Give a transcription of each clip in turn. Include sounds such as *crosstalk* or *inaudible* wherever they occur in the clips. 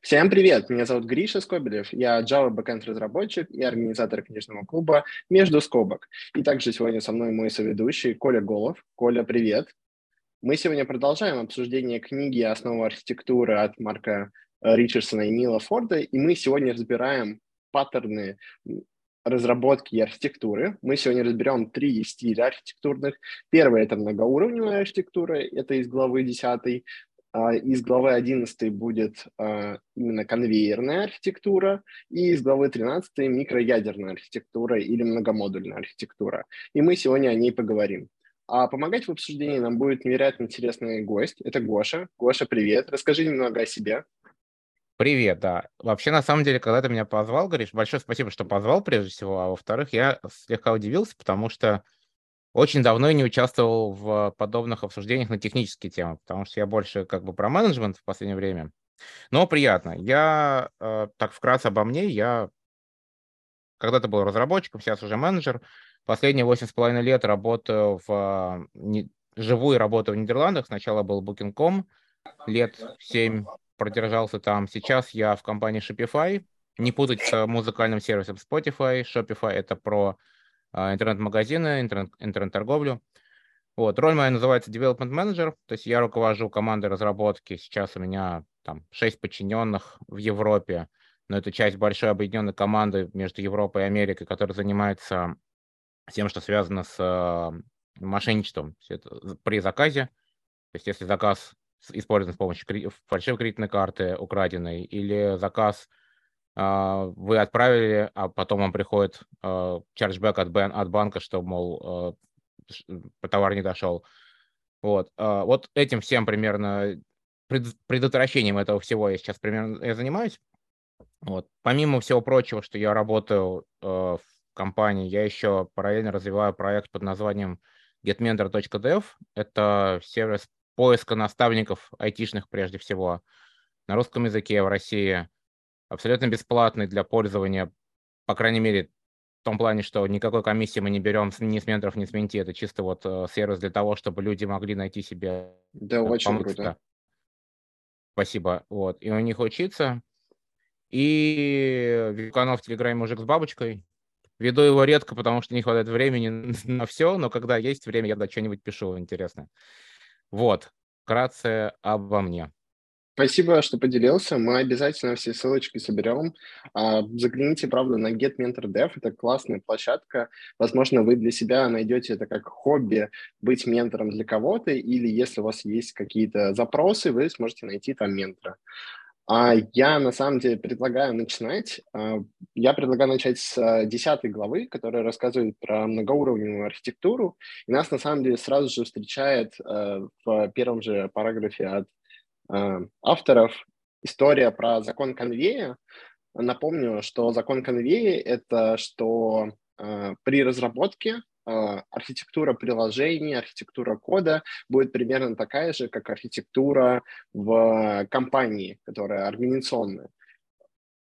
Всем привет! Меня зовут Гриша Скобелев, я Java Backend разработчик и организатор книжного клуба «Между скобок». И также сегодня со мной мой соведущий Коля Голов. Коля, привет! Мы сегодня продолжаем обсуждение книги «Основа архитектуры» от Марка э, Ричардсона и Нила Форда, и мы сегодня разбираем паттерны разработки и архитектуры. Мы сегодня разберем три стиля архитектурных. Первый – это многоуровневая архитектура, это из главы 10. А, из главы 11 будет а, именно конвейерная архитектура, и из главы 13 микроядерная архитектура или многомодульная архитектура. И мы сегодня о ней поговорим. А помогать в обсуждении нам будет невероятно интересный гость. Это Гоша. Гоша, привет. Расскажи немного о себе. Привет, да. Вообще, на самом деле, когда ты меня позвал, говоришь, большое спасибо, что позвал, прежде всего. А во-вторых, я слегка удивился, потому что очень давно не участвовал в подобных обсуждениях на технические темы, потому что я больше как бы про менеджмент в последнее время. Но приятно. Я, э, так вкратце обо мне, я когда-то был разработчиком, сейчас уже менеджер. Последние восемь с половиной лет работаю в... Не, живу и работаю в Нидерландах. Сначала был Booking.com, лет семь продержался там. Сейчас я в компании Shopify. Не путать с музыкальным сервисом Spotify. Shopify — это про интернет-магазины, интернет-торговлю. Вот. Роль моя называется Development Manager, то есть я руковожу командой разработки. Сейчас у меня там 6 подчиненных в Европе, но это часть большой объединенной команды между Европой и Америкой, которая занимается тем, что связано с а, мошенничеством при заказе. То есть если заказ использован с помощью фальшивой кредитной карты украденной или заказ – а, вы отправили, а потом вам приходит чарджбэк от, бан, от банка, что, мол, а, товар не дошел. Вот. А, вот этим всем примерно предотвращением этого всего я сейчас примерно я занимаюсь. Вот. Помимо всего прочего, что я работаю в компании, я еще параллельно развиваю проект под названием getmentor.dev. Это сервис поиска наставников айтишных прежде всего на русском языке в России – абсолютно бесплатный для пользования, по крайней мере, в том плане, что никакой комиссии мы не берем ни с менторов, ни с менти. Это чисто вот э, сервис для того, чтобы люди могли найти себе... Да, очень круто. Спасибо. Вот. И у них учиться. И канал в Телеграме «Мужик с бабочкой». Веду его редко, потому что не хватает времени *laughs* на все, но когда есть время, я да что-нибудь пишу интересное. Вот. Вкратце обо мне. Спасибо, что поделился. Мы обязательно все ссылочки соберем. А, загляните, правда, на Get Mentor Dev. Это классная площадка. Возможно, вы для себя найдете это как хобби быть ментором для кого-то, или если у вас есть какие-то запросы, вы сможете найти там ментора. А я на самом деле предлагаю начинать. А, я предлагаю начать с десятой главы, которая рассказывает про многоуровневую архитектуру. И нас на самом деле сразу же встречает в первом же параграфе от авторов история про закон конвея. Напомню, что закон конвея – это что э, при разработке э, архитектура приложения, архитектура кода будет примерно такая же, как архитектура в компании, которая организационная.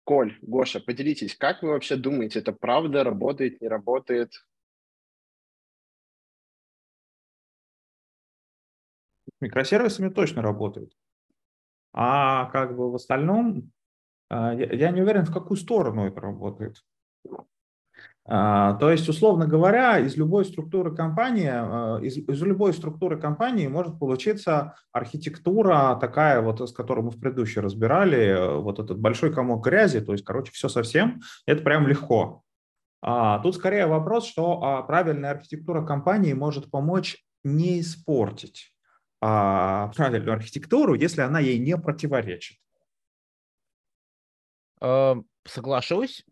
Коль, Гоша, поделитесь, как вы вообще думаете, это правда, работает, не работает? Микросервисами точно работает. А как бы в остальном а, я не уверен, в какую сторону это работает. А, то есть, условно говоря, из любой структуры компании, а, из, из любой структуры компании может получиться архитектура такая, вот с которой мы в предыдущей разбирали, вот этот большой комок грязи, то есть, короче, все совсем, это прям легко. А, тут скорее вопрос, что правильная архитектура компании может помочь не испортить правильную архитектуру, если она ей не противоречит. Эм, соглашусь.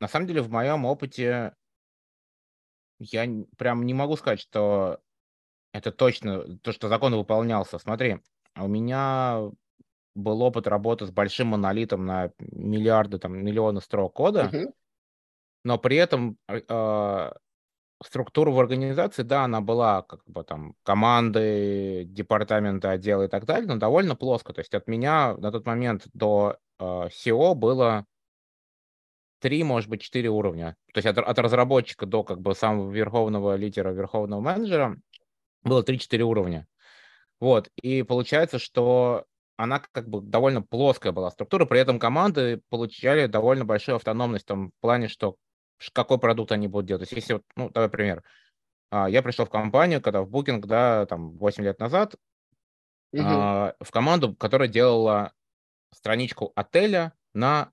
На самом деле, в моем опыте я прям не могу сказать, что это точно то, что закон выполнялся. Смотри, у меня был опыт работы с большим монолитом на миллиарды, там, миллионы строк кода, uh-huh. но при этом э, структура в организации, да, она была как бы там команды, департаменты, отделы и так далее, но довольно плоско. То есть от меня на тот момент до э, SEO было три, может быть, четыре уровня. То есть от, от разработчика до как бы самого верховного лидера, верховного менеджера было 3-4 уровня. Вот, и получается, что она как бы довольно плоская была структура, при этом команды получали довольно большую автономность в плане, что какой продукт они будут делать. То есть если, ну, давай пример. А, я пришел в компанию, когда в Booking, да, там 8 лет назад, угу. в команду, которая делала страничку отеля на,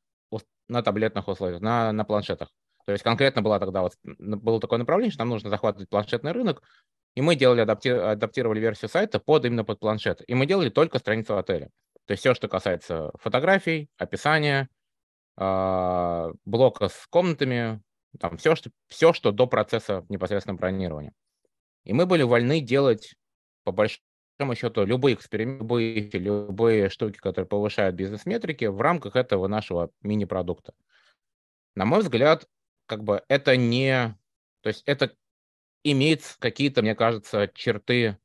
на таблетных условиях, на, на планшетах. То есть конкретно была тогда вот, было такое направление, что нам нужно захватывать планшетный рынок, и мы делали, адапти... адаптировали версию сайта под именно под планшет. И мы делали только страницу отеля. То есть все, что касается фотографий, описания, а, блока с комнатами, там все, что, все, что до процесса непосредственно бронирования. И мы были вольны делать, по большому счету, любые эксперименты, любые, любые штуки, которые повышают бизнес-метрики в рамках этого нашего мини-продукта. На мой взгляд, как бы это не... То есть это имеет какие-то, мне кажется, черты,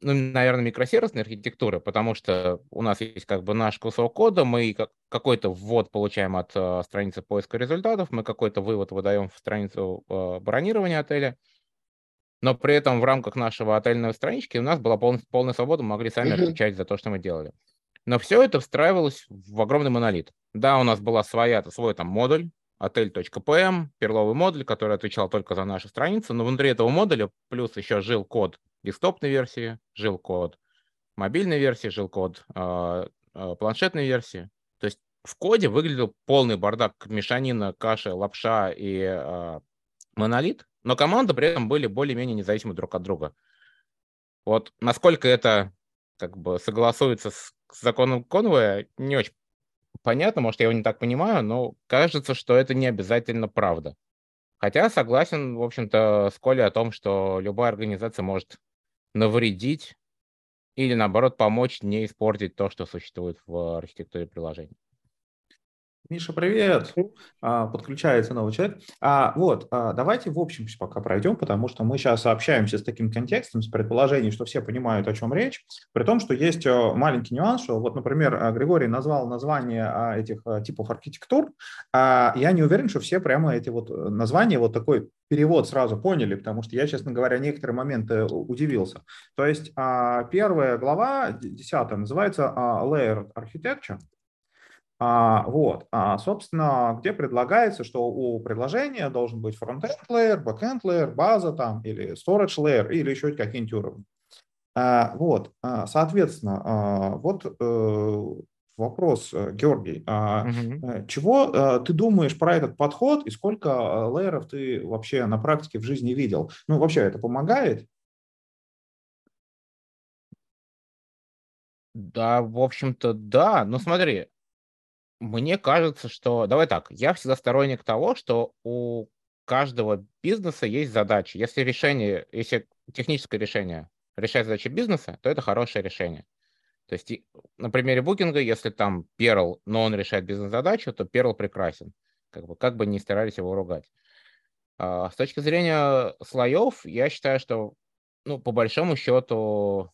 ну, наверное, микросервисной архитектуры, потому что у нас есть как бы наш кусок кода, мы какой-то ввод получаем от э, страницы поиска результатов, мы какой-то вывод выдаем в страницу э, бронирования отеля, но при этом в рамках нашего отельной странички у нас была полная, полная свобода, мы могли сами отвечать за то, что мы делали. Но все это встраивалось в огромный монолит. Да, у нас была своя, свой там модуль, отель.pm, перловый модуль, который отвечал только за нашу страницу, но внутри этого модуля плюс еще жил код десктопной версии, жил код мобильной версии, жил код э, э, планшетной версии. То есть в коде выглядел полный бардак, мешанина, каша, лапша и э, монолит, но команды при этом были более-менее независимы друг от друга. Вот насколько это как бы согласуется с законом Конвея, не очень понятно, может, я его не так понимаю, но кажется, что это не обязательно правда. Хотя согласен, в общем-то, с Колей о том, что любая организация может навредить или, наоборот, помочь не испортить то, что существует в архитектуре приложений. Миша, привет! А, подключается новый человек. А, вот, а, давайте в общем пока пройдем, потому что мы сейчас общаемся с таким контекстом, с предположением, что все понимают, о чем речь, при том, что есть э, маленький нюанс, что вот, например, э, Григорий назвал название а, этих э, типов архитектур, а я не уверен, что все прямо эти вот названия, вот такой перевод сразу поняли, потому что я, честно говоря, некоторые моменты удивился. То есть первая глава, десятая, называется Layered Architecture, а, вот, а, собственно, где предлагается, что у предложения должен быть front-end layer, back-end layer, база там, или storage layer, или еще какие-нибудь уровни. А, вот, а, соответственно, а, вот а, вопрос, э, Георгий, угу. чего ты думаешь про этот подход и сколько лейеров ты вообще на практике в жизни видел? Ну, вообще это помогает? Да, в общем-то, да. Ну, смотри, мне кажется, что... Давай так, я всегда сторонник того, что у каждого бизнеса есть задачи. Если решение, если техническое решение решает задачи бизнеса, то это хорошее решение. То есть на примере букинга, если там Perl, но он решает бизнес-задачу, то Perl прекрасен. Как бы, как бы ни старались его ругать. А, с точки зрения слоев, я считаю, что ну, по большому счету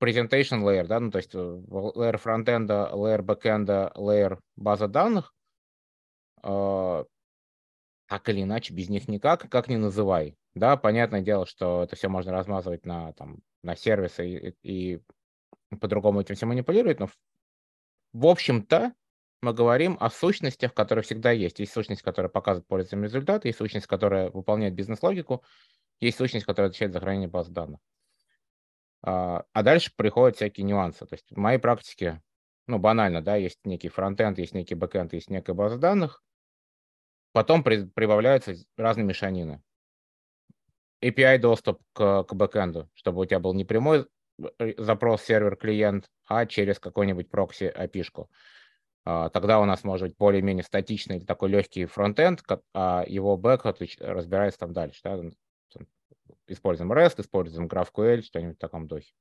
presentation layer, да, ну, то есть э, layer фронтенда, layer бэкенда, layer база данных, э, так или иначе, без них никак, как ни называй. Да, понятное дело, что это все можно размазывать на, там, на сервисы и, и по-другому этим все манипулировать, но в, в общем-то мы говорим о сущностях, которые всегда есть. Есть сущность, которая показывает пользователям результаты, есть сущность, которая выполняет бизнес-логику, есть сущность, которая отвечает за хранение баз данных. А, а дальше приходят всякие нюансы. То есть в моей практике, ну, банально, да, есть некий фронтенд, есть некий бэкенд, есть некая база данных, потом при, прибавляются разные мешанины. API доступ к, к бэкенду, чтобы у тебя был не прямой э, запрос сервер-клиент, а через какой-нибудь прокси API-шку. А, тогда у нас может быть более-менее статичный такой легкий фронтенд, а его бэк разбирается там дальше. Да? Используем REST, используем GraphQL, что-нибудь в таком духе.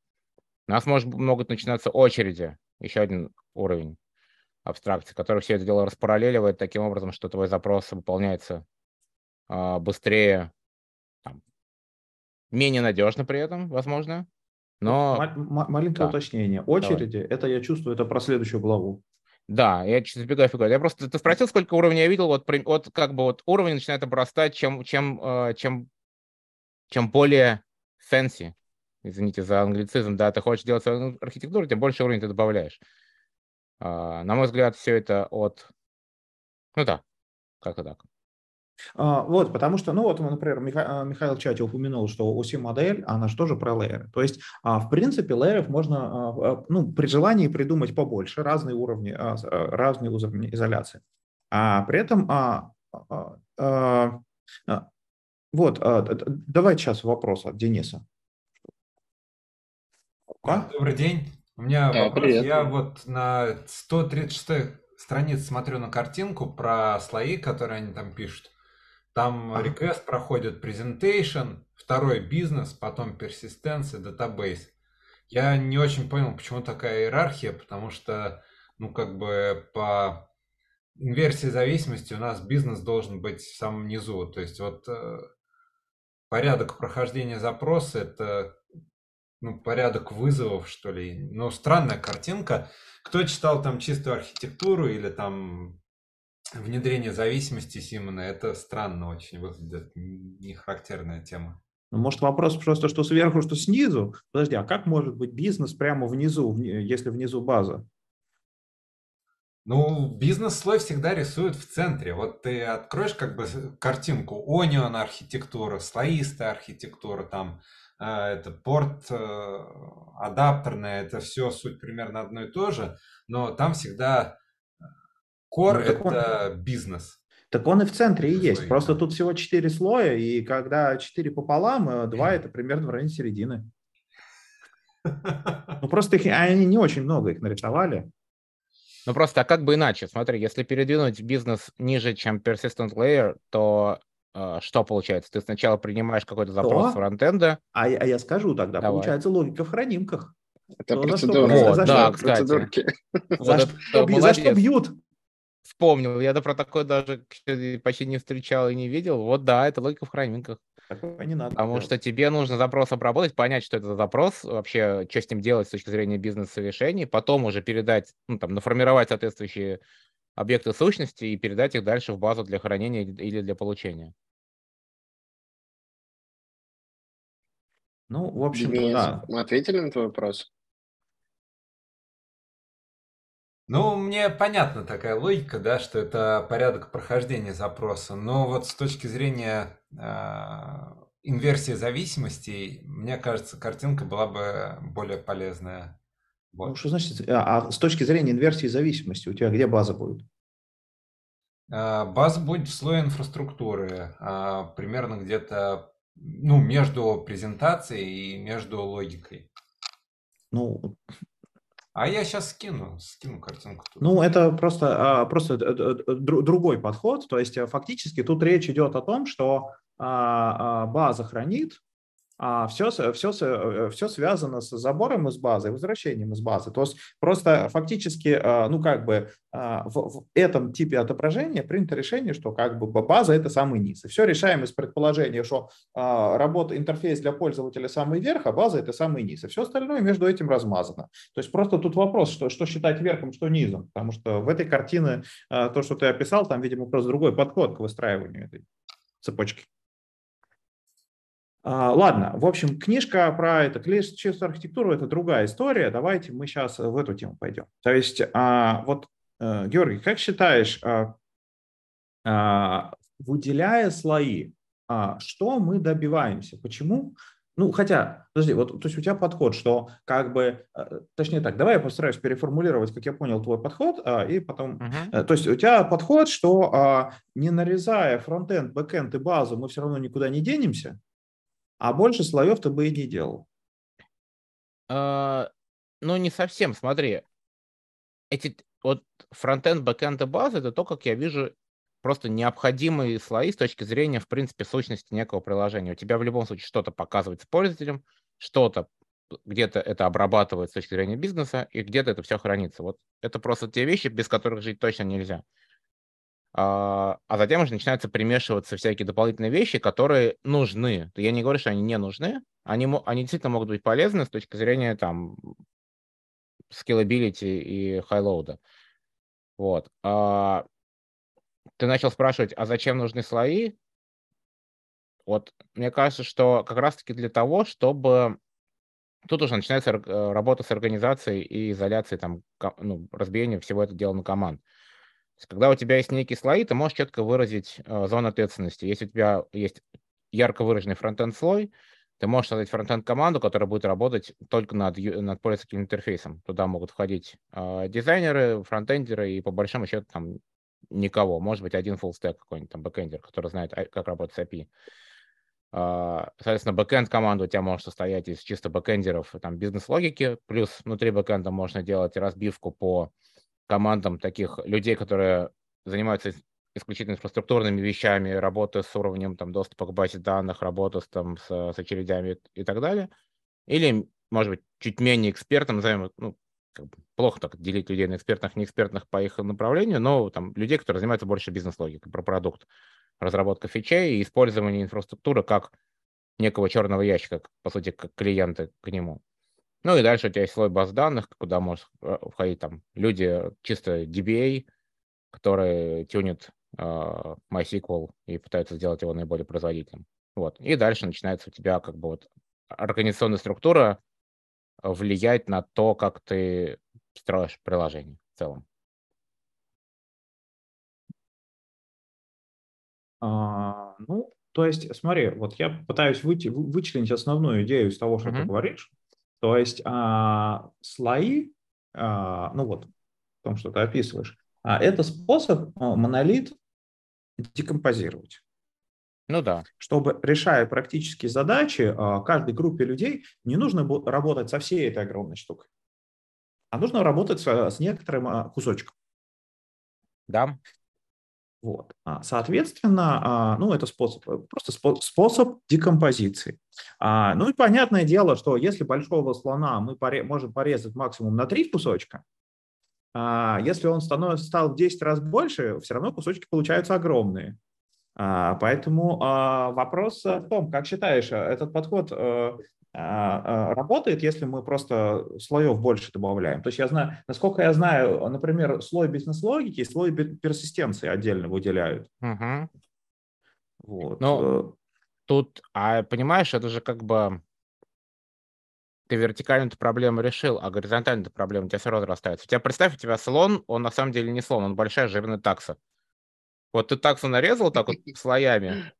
У нас может, могут начинаться очереди, еще один уровень абстракции, который все это дело распараллеливает таким образом, что твой запрос выполняется э, быстрее, там, менее надежно при этом, возможно. Но... М- маленькое да. уточнение. Очереди, Давай. это я чувствую, это про следующую главу. Да, я чуть забегаю вперед. Я просто ты спросил, сколько уровней я видел. Вот, вот как бы вот уровень начинает обрастать, чем, чем, э, чем чем более fancy, извините за англицизм, да, ты хочешь делать свою архитектуру, тем больше уровней ты добавляешь. А, на мой взгляд, все это от... Ну да, как-то так. А, вот, потому что, ну вот, например, Миха, Михаил в чате упомянул, что OC-модель, она же тоже про лейеры. То есть, а, в принципе, лейеров можно, ну, при желании придумать побольше, разные уровни, разные уровни изоляции. А при этом, вот, давай сейчас вопрос от Дениса. А? Добрый день. У меня да, вопрос. Привет. Я вот на 136 странице смотрю на картинку про слои, которые они там пишут. Там request проходит presentation, второй бизнес, потом persistence и database. Я не очень понял, почему такая иерархия, потому что, ну, как бы по инверсии зависимости у нас бизнес должен быть в самом низу. То есть вот э, порядок прохождения запроса – это ну, порядок вызовов, что ли. Ну, странная картинка. Кто читал там чистую архитектуру или там внедрение зависимости Симона, это странно очень выглядит, не характерная тема. Ну, может, вопрос просто, что сверху, что снизу? Подожди, а как может быть бизнес прямо внизу, если внизу база? Ну, бизнес-слой всегда рисует в центре. Вот ты откроешь как бы картинку Onion архитектура, слоистая архитектура, там э, это порт э, адаптерная, это все суть примерно одно и то же, но там всегда Core ну, это он, бизнес. Так он и в центре и есть. Просто тут всего четыре слоя, и когда четыре пополам, два это примерно в районе середины. *laughs* Ну просто их, они не очень много их нарисовали. Ну просто, а как бы иначе? Смотри, если передвинуть бизнес ниже, чем persistent layer, то э, что получается? Ты сначала принимаешь какой-то запрос что? фронтенда. А, а я скажу тогда, Давай. получается логика в хранимках. Это процедура. Вот, за да, что, кстати. За, что, за что бьют? вспомнил. Я про такое даже почти не встречал и не видел. Вот да, это логика в хранимках. Такое не надо. Потому делать. что тебе нужно запрос обработать, понять, что это за запрос, вообще, что с ним делать с точки зрения бизнес-решений, потом уже передать, ну, там, наформировать соответствующие объекты сущности и передать их дальше в базу для хранения или для получения. Ну, в общем, да. Мы ответили на твой вопрос? Ну, мне понятна такая логика, да, что это порядок прохождения запроса, но вот с точки зрения э, инверсии зависимостей, мне кажется, картинка была бы более полезная. Вот. Ну, что значит, а, а с точки зрения инверсии зависимости, у тебя где база будет? Э, база будет в слое инфраструктуры, э, примерно где-то ну, между презентацией и между логикой. Ну, а я сейчас скину, скину картинку. Ну, это просто, а, просто э, э, другой подход. То есть, э, фактически, тут речь идет о том, что а, а, база хранит а все, все, э, все связано с забором из базы, возвращением из базы. То есть просто фактически, ну как бы в, этом типе отображения принято решение, что как бы база это самый низ. И все решаем из предположения, что работа, интерфейс для пользователя самый верх, а база это самый низ. И все остальное между этим размазано. То есть просто тут вопрос, что, что считать верхом, что низом. Потому что в этой картине то, что ты описал, там, видимо, просто другой подход к выстраиванию этой цепочки. А, ладно, в общем, книжка про это, чистую архитектуру – это другая история. Давайте мы сейчас в эту тему пойдем. То есть, а, вот, э, Георгий, как считаешь, а, выделяя слои, что мы добиваемся? Почему? Ну, хотя, подожди, вот, то есть у тебя подход, что как бы, э, точнее так, давай я постараюсь переформулировать, как я понял твой подход, и потом, uh-huh. то есть у тебя подход, что не нарезая фронтенд, бэкенд и базу, мы все равно никуда не денемся, а больше слоев ты бы и не делал. А, ну, не совсем, смотри. Эти вот фронтенд, бэкенд и база, это то, как я вижу просто необходимые слои с точки зрения, в принципе, сущности некого приложения. У тебя в любом случае что-то показывает с пользователем, что-то где-то это обрабатывает с точки зрения бизнеса, и где-то это все хранится. Вот это просто те вещи, без которых жить точно нельзя. А, а затем уже начинаются примешиваться всякие дополнительные вещи, которые нужны. Я не говорю, что они не нужны, они, они действительно могут быть полезны с точки зрения там scalability и high-load. Вот. А, ты начал спрашивать, а зачем нужны слои? Вот мне кажется, что как раз-таки для того, чтобы тут уже начинается работа с организацией и изоляцией, там, ну, разбиение всего этого дела на команд. Когда у тебя есть некие слои, ты можешь четко выразить э, зону ответственности. Если у тебя есть ярко выраженный фронтенд слой, ты можешь создать фронтенд команду, которая будет работать только над, над пользовательским интерфейсом. Туда могут входить э, дизайнеры, фронтендеры и по большому счету там никого. Может быть, один stack какой-нибудь там бэкендер, который знает, а, как работать с API. А, соответственно, бэкенд команда у тебя может состоять из чисто бэкендеров, там, бизнес-логики, плюс внутри бэкенда можно делать разбивку по командам таких людей, которые занимаются исключительно инфраструктурными вещами, работы с уровнем там, доступа к базе данных, работы с, там, с, с очередями и так далее. Или, может быть, чуть менее экспертом, назовем, ну, как бы плохо так делить людей на экспертных, неэкспертных по их направлению, но там людей, которые занимаются больше бизнес-логикой про продукт разработка фичей и использование инфраструктуры как некого черного ящика, по сути, как клиенты к нему. Ну и дальше у тебя есть слой баз данных, куда может э, входить там люди чисто DBA, которые тюнят uh, MySQL и пытаются сделать его наиболее производительным. Вот. И дальше начинается у тебя как бы вот организационная структура влиять на то, как ты строишь приложение в целом. А, ну, то есть, смотри, вот я пытаюсь выйти, вычленить основную идею из того, что uh-huh. ты говоришь. То есть а, слои, а, ну вот, в том, что ты описываешь, а, это способ а, монолит декомпозировать. Ну да. Чтобы, решая практические задачи, а, каждой группе людей не нужно работать со всей этой огромной штукой, а нужно работать с, некоторым а, кусочком. Да. Вот. А, соответственно, а, ну, это способ, э, просто способ декомпозиции. А, ну и понятное дело, что если большого слона мы можем порезать максимум на три кусочка, если он становится, стал в 10 раз больше, все равно кусочки получаются огромные. Поэтому вопрос в том, как считаешь, этот подход э, работает, если мы просто слоев больше добавляем. То есть я знаю, насколько я знаю, например, слой бизнес-логики и слой персистенции отдельно выделяют. Угу. Вот. Ну, тут, а понимаешь, это же как бы ты вертикальную эту проблему решил, а горизонтальную проблему у тебя все равно разрастается. У тебя, представь, у тебя слон, он на самом деле не слон, он большая жирная такса. Вот ты таксу нарезал так вот *laughs* слоями,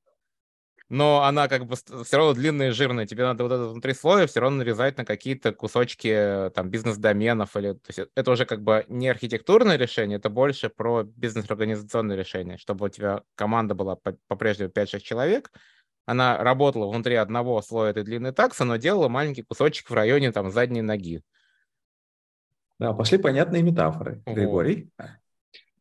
но она как бы все равно длинная и жирная. Тебе надо вот это внутри слоя все равно нарезать на какие-то кусочки там бизнес-доменов. Или... То есть это уже как бы не архитектурное решение, это больше про бизнес-организационное решение, чтобы у тебя команда была по-прежнему 5-6 человек, она работала внутри одного слоя этой длинной таксы, но делала маленький кусочек в районе там задней ноги. Да, пошли понятные метафоры, Григорий.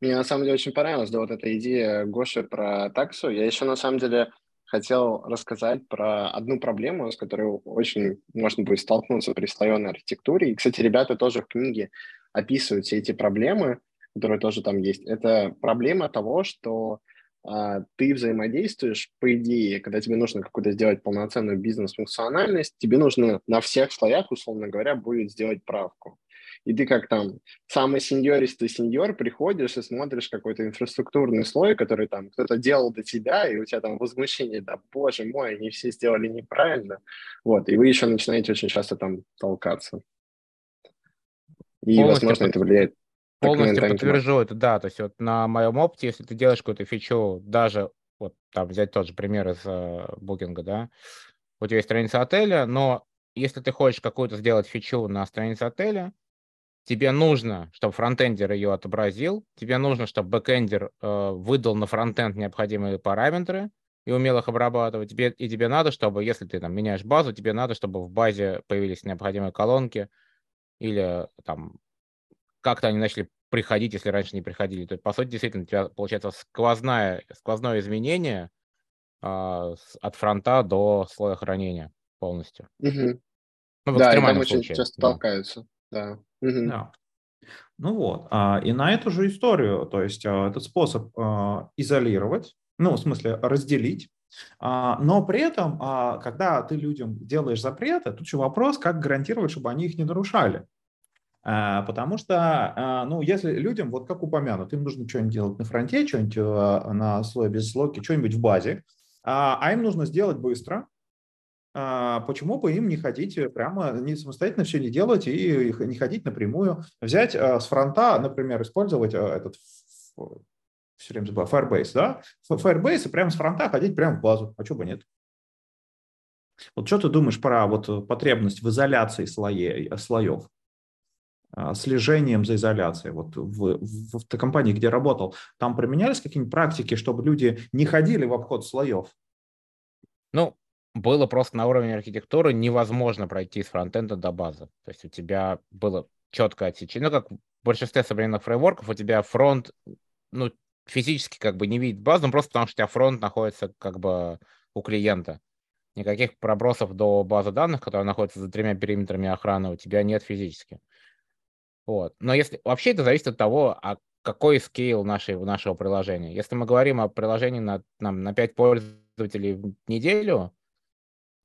Мне на самом деле очень понравилась да, вот эта идея Гоши про таксу. Я еще на самом деле хотел рассказать про одну проблему, с которой очень можно будет столкнуться при слоеной архитектуре. И, кстати, ребята тоже в книге описывают все эти проблемы, которые тоже там есть. Это проблема того, что а, ты взаимодействуешь, по идее, когда тебе нужно какую-то сделать полноценную бизнес-функциональность, тебе нужно на всех слоях, условно говоря, будет сделать правку и ты как там самый сеньористый сеньор приходишь и смотришь какой-то инфраструктурный слой, который там кто-то делал до тебя, и у тебя там возмущение, да, боже мой, они все сделали неправильно. Вот, и вы еще начинаете очень часто там толкаться. И, полностью возможно, это влияет Полностью подтвержу это, да. То есть вот на моем опыте, если ты делаешь какую-то фичу, даже вот там взять тот же пример из э, букинга, да, у тебя есть страница отеля, но если ты хочешь какую-то сделать фичу на странице отеля, тебе нужно, чтобы фронтендер ее отобразил, тебе нужно, чтобы бэкендер э, выдал на фронтенд необходимые параметры и умел их обрабатывать. Тебе, и тебе надо, чтобы, если ты там меняешь базу, тебе надо, чтобы в базе появились необходимые колонки или там как-то они начали приходить, если раньше не приходили. То есть, по сути, действительно, у тебя получается сквозное, сквозное изменение э, от фронта до слоя хранения полностью. Угу. Ну, в да, и там очень часто да. толкаются. Да. Да. Ну вот, а, и на эту же историю, то есть а, этот способ а, изолировать, ну, в смысле разделить, но при этом, когда ты людям делаешь запреты, тут еще вопрос, как гарантировать, чтобы они их не нарушали. Потому что, ну, если людям, вот как упомянут, им нужно что-нибудь делать на фронте, что-нибудь на слое без слойки, что-нибудь в базе, а им нужно сделать быстро, а, почему бы им не ходить прямо, не самостоятельно все не делать и не ходить напрямую, взять а, с фронта, например, использовать а, этот все время забываю, Firebase, да? Firebase и прямо с фронта ходить прямо в базу, а что бы нет? Вот что ты думаешь про вот потребность в изоляции слоей, слоев? слежением за изоляцией. Вот в, в, в компании, где работал, там применялись какие-нибудь практики, чтобы люди не ходили в обход слоев? Ну, было просто на уровне архитектуры невозможно пройти с фронтенда до базы. То есть у тебя было четкое отсечение. Ну, как в большинстве современных фреймворков, у тебя фронт, ну, физически как бы не видит базу, ну, просто потому что у тебя фронт находится как бы у клиента. Никаких пробросов до базы данных, которая находится за тремя периметрами охраны, у тебя нет физически. Вот. Но если вообще это зависит от того, а какой скейл нашей, нашего приложения. Если мы говорим о приложении на, нам, на 5 пользователей в неделю,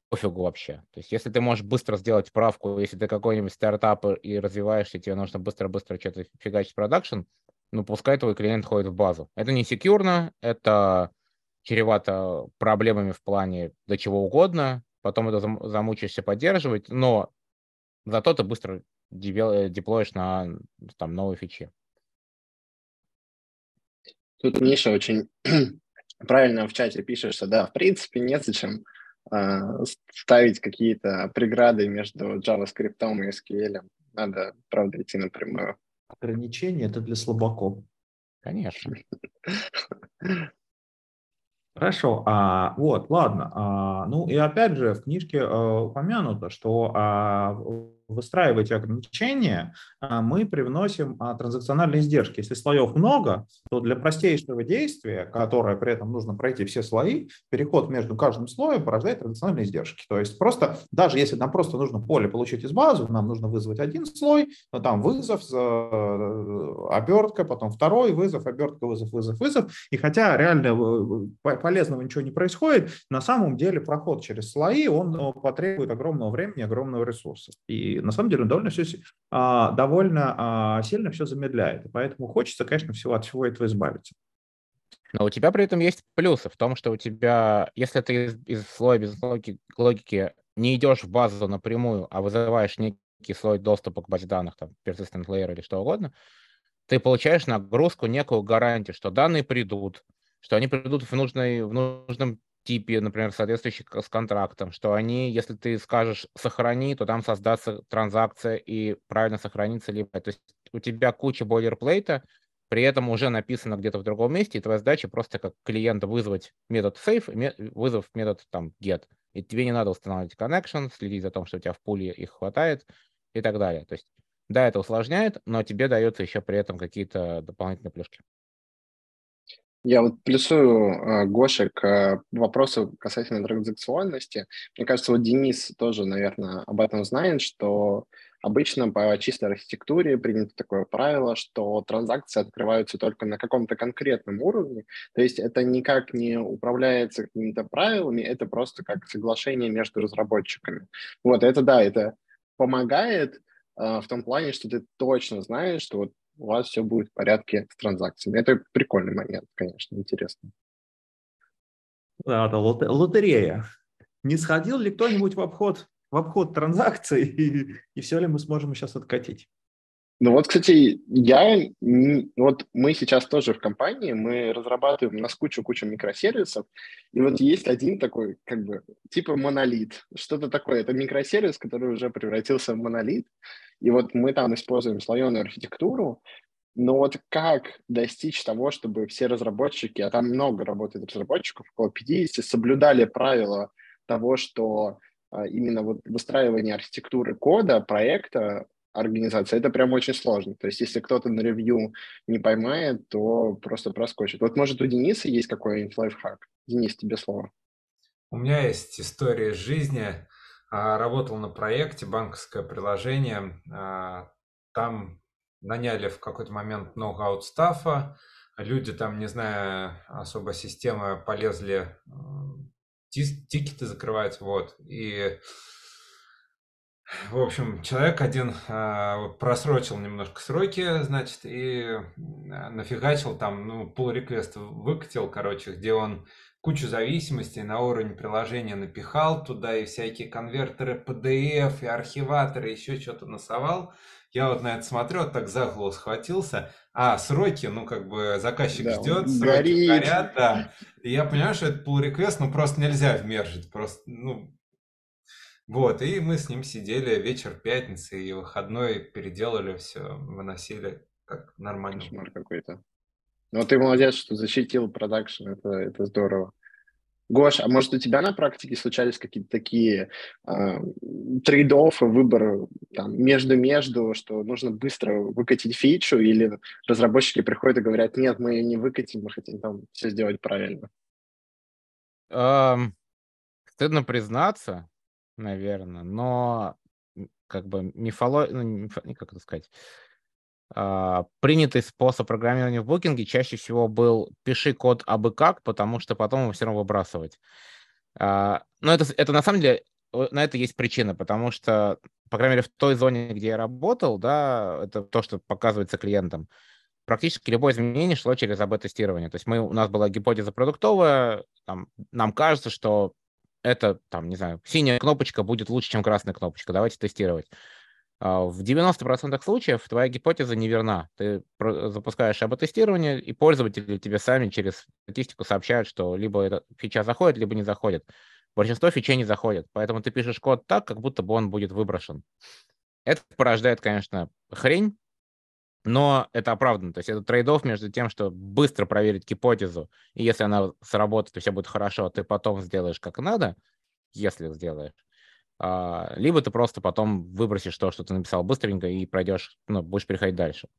пофигу вообще. То есть если ты можешь быстро сделать правку, если ты какой-нибудь стартап и развиваешься, тебе нужно быстро-быстро что-то фигачить продакшн, ну пускай твой клиент ходит в базу. Это не секьюрно, это чревато проблемами в плане до чего угодно, потом это замучаешься поддерживать, но зато ты быстро деплоишь на там, новые фичи. Тут Миша очень *clears throat* правильно в чате пишет, что да, в принципе, незачем э, ставить какие-то преграды между JavaScript и SQL. Надо, правда, идти напрямую. Ограничения это для слабаков. Конечно. Хорошо, а, вот, ладно. А, ну и опять же в книжке а, упомянуто, что а, выстраивая эти ограничения, а, мы привносим а, транзакциональные издержки. Если слоев много, то для простейшего действия, которое при этом нужно пройти все слои, переход между каждым слоем порождает транзакциональные издержки. То есть просто, даже если нам просто нужно поле получить из базы, нам нужно вызвать один слой, но там вызов, э, обертка, потом второй вызов, обертка, вызов, вызов, вызов. И хотя реально э, полезного ничего не происходит, на самом деле проход через слои, он э, потребует огромного времени, огромного ресурса. И на самом деле довольно, все, а, довольно а, сильно все замедляет. Поэтому хочется, конечно, всего от всего этого избавиться. Но у тебя при этом есть плюсы в том, что у тебя, если ты из, из слоя без логики, логики не идешь в базу напрямую, а вызываешь некий слой доступа к базе данных, там, persistent layer или что угодно, ты получаешь нагрузку, некую гарантию, что данные придут, что они придут в, нужной, в нужном типе, например, соответствующих с контрактом, что они, если ты скажешь сохрани, то там создастся транзакция и правильно сохранится либо. То есть у тебя куча бойлерплейта, при этом уже написано где-то в другом месте, и твоя задача просто как клиента вызвать метод save, вызов метод там get. И тебе не надо устанавливать connection, следить за том, что у тебя в пуле их хватает и так далее. То есть да, это усложняет, но тебе дается еще при этом какие-то дополнительные плюшки. Я вот плюсую э, Гоше к вопросу касательно транзакционности. Мне кажется, вот Денис тоже, наверное, об этом знает, что обычно по чистой архитектуре принято такое правило, что транзакции открываются только на каком-то конкретном уровне, то есть это никак не управляется какими-то правилами, это просто как соглашение между разработчиками. Вот это да, это помогает э, в том плане, что ты точно знаешь, что вот у вас все будет в порядке с транзакциями. Это прикольный момент, конечно, интересно. Да, это лотерея. Не сходил ли кто-нибудь в обход, в обход транзакций, *laughs* и, и все ли мы сможем сейчас откатить? Ну вот, кстати, я, вот мы сейчас тоже в компании, мы разрабатываем у нас кучу-кучу микросервисов, и вот есть один такой, как бы, типа монолит, что-то такое, это микросервис, который уже превратился в монолит, и вот мы там используем слоеную архитектуру, но вот как достичь того, чтобы все разработчики, а там много работает разработчиков, около 50, соблюдали правила того, что а, именно вот выстраивание архитектуры кода, проекта, организации, это прям очень сложно. То есть если кто-то на ревью не поймает, то просто проскочит. Вот может у Дениса есть какой-нибудь лайфхак? Денис, тебе слово. У меня есть история жизни. А, работал на проекте банковское приложение. А, там наняли в какой-то момент много аутстафа. Люди там, не зная особо системы, полезли тикеты закрывать. Вот. И В общем, человек один э, просрочил немножко сроки, значит, и э, нафигачил там, ну, pull request выкатил, короче, где он кучу зависимостей на уровень приложения напихал туда, и всякие конвертеры PDF, и архиваторы, еще что-то насовал. Я вот на это смотрю, вот так за голову схватился. А, сроки, ну, как бы заказчик да, ждет, сроки горит. горят, да. *laughs* И я понимаю, что это pull request, ну, просто нельзя вмержить, просто, ну, вот, и мы с ним сидели вечер пятницы, и выходной переделали все, выносили как нормально. Кошмар какой-то. Ну, ты молодец, что защитил production, это, это здорово. Гош, а может у тебя на практике случались какие-то такие э, trade-off ы, выбор там, между-между, что нужно быстро выкатить фичу, или разработчики приходят и говорят, нет, мы ее не выкатим, мы хотим там все сделать правильно? Um, стыдно признаться, наверное, но как бы мифология, ну, миф... как это сказать, Uh, принятый способ программирования в букинге чаще всего был пиши код абы как, потому что потом его все равно выбрасывать. Uh, но это, это на самом деле, на это есть причина, потому что, по крайней мере, в той зоне, где я работал, да, это то, что показывается клиентам, практически любое изменение шло через АБ-тестирование. То есть мы, у нас была гипотеза продуктовая, там, нам кажется, что это, там, не знаю, синяя кнопочка будет лучше, чем красная кнопочка, давайте тестировать. А, в 90% случаев твоя гипотеза неверна. Ты запускаешь АБ-тестирование, и пользователи тебе сами через статистику сообщают, что либо эта фича заходит, либо не заходит. Большинство фичей не заходит, поэтому ты пишешь код так, как будто бы он будет выброшен. Это порождает, конечно, хрень, но это оправдано. То есть это трейд между тем, что быстро проверить гипотезу, и если она сработает, и все будет хорошо, ты потом сделаешь как надо, если сделаешь. А, либо ты просто потом выбросишь то, что ты написал быстренько, и пройдешь, ну, будешь переходить дальше.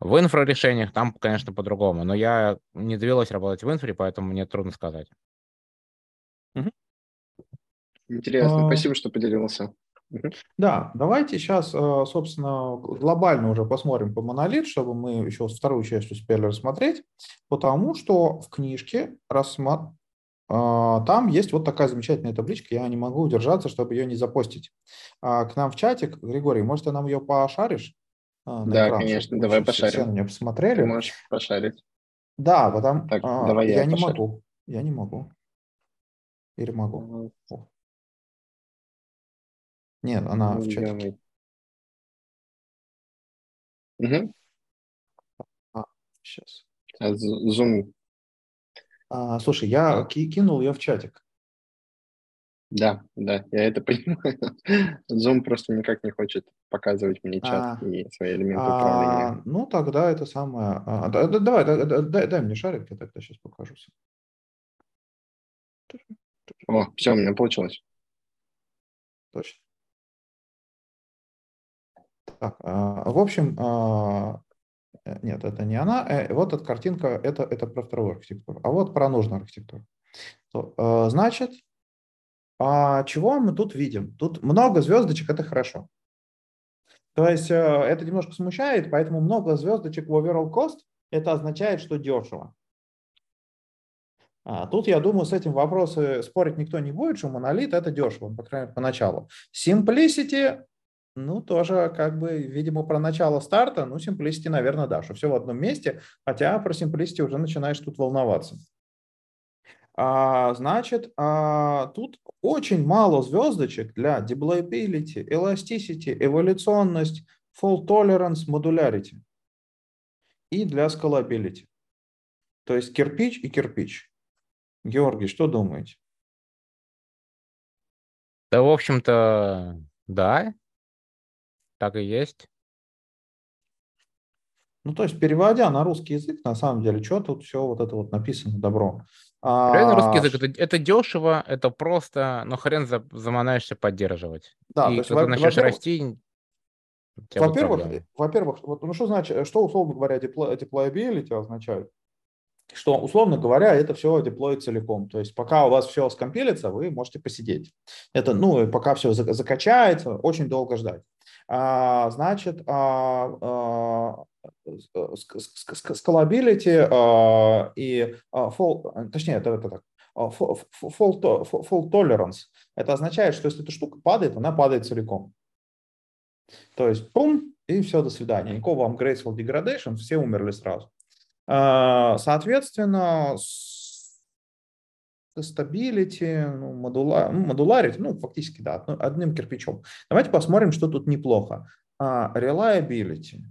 В инфрарешениях там, конечно, по-другому, но я не довелось работать в инфре, поэтому мне трудно сказать. Интересно, а... спасибо, что поделился. Да, давайте сейчас, э, собственно, глобально уже посмотрим по монолит, чтобы мы еще вторую часть успели рассмотреть, потому что в книжке рассма... А, там есть вот такая замечательная табличка, я не могу удержаться, чтобы ее не запостить. А, к нам в чатик, Григорий, может, ты нам ее пошаришь? А, да, экран, конечно, давай пошарим. Все на нее посмотрели. Ты можешь пошарить. Да, потому так, давай я, я не могу. Я не могу. Или могу? Нет, она в чатике. Угу. А, сейчас. А, Zoom. А, слушай, я ки- кинул ее в чатик. Да, да, я это *laughs* понимаю. Zoom просто никак не хочет показывать мне чат А, и свои элементы управления. а, ну, тогда это самое... а, да- да- давай, да- да- дай, дай мне шарик, я тогда сейчас покажу. О, все, у меня получилось. Точно. Так, а, в общем, а, э, нет, это не она. Э, вот эта картинка, это, это про вторую архитектуру. А вот про нужную архитектуру. А, значит, чего мы тут видим? Тут много звездочек, это хорошо. То есть э, это немножко смущает, поэтому много звездочек в overall cost, это означает, что дешево. А, тут, я думаю, с этим вопросы спорить никто не будет, что монолит это дешево, по крайней мере, поначалу. Simplicity ну, тоже как бы, видимо, про начало старта, ну, Simplicity, наверное, да, что все в одном месте, хотя про Simplicity уже начинаешь тут волноваться. А, значит, а, тут очень мало звездочек для deployability, elasticity, эволюционность, fault tolerance, modularity и для scalability. То есть кирпич и кирпич. Георгий, что думаете? Да, в общем-то, да, так и есть. Ну, то есть, переводя на русский язык, на самом деле, что тут все вот это вот написано добро. Реально русский язык, это, это дешево, это просто, но хрен за, заманаешься поддерживать. Да, и то есть, когда начнешь расти, во-первых, во-первых, вот, ну что значит, что условно говоря deployability означает? Что, условно говоря, это все деплоит целиком. То есть пока у вас все скомпилится, вы можете посидеть. Это, ну, пока все закачается, очень долго ждать. Значит, а, и fault, точнее, это, это так, fault, fault tolerance. Это означает, что если эта штука падает, она падает целиком. То есть, пум, и все, до свидания. Никакого вам graceful degradation, все умерли сразу. А, соответственно, стабилити, ну, модула, ну, модуларити, ну, фактически, да, одним кирпичом. Давайте посмотрим, что тут неплохо. А, reliability.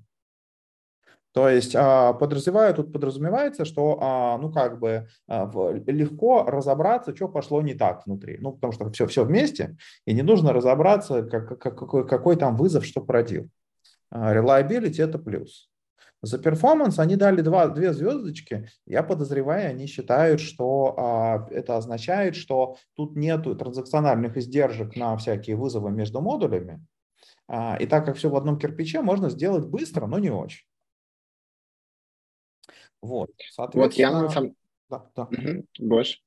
То есть а, подразумеваю, тут подразумевается, что а, ну как бы легко разобраться, что пошло не так внутри. Ну потому что все, все вместе, и не нужно разобраться, как, как, какой, какой там вызов, что породил. Reliability – это плюс. За performance они дали два, две звездочки. Я подозреваю, они считают, что а, это означает, что тут нет транзакциональных издержек на всякие вызовы между модулями. А, и так как все в одном кирпиче, можно сделать быстро, но не очень. Вот, Вот я на самом... Да, да. Угу. Гош.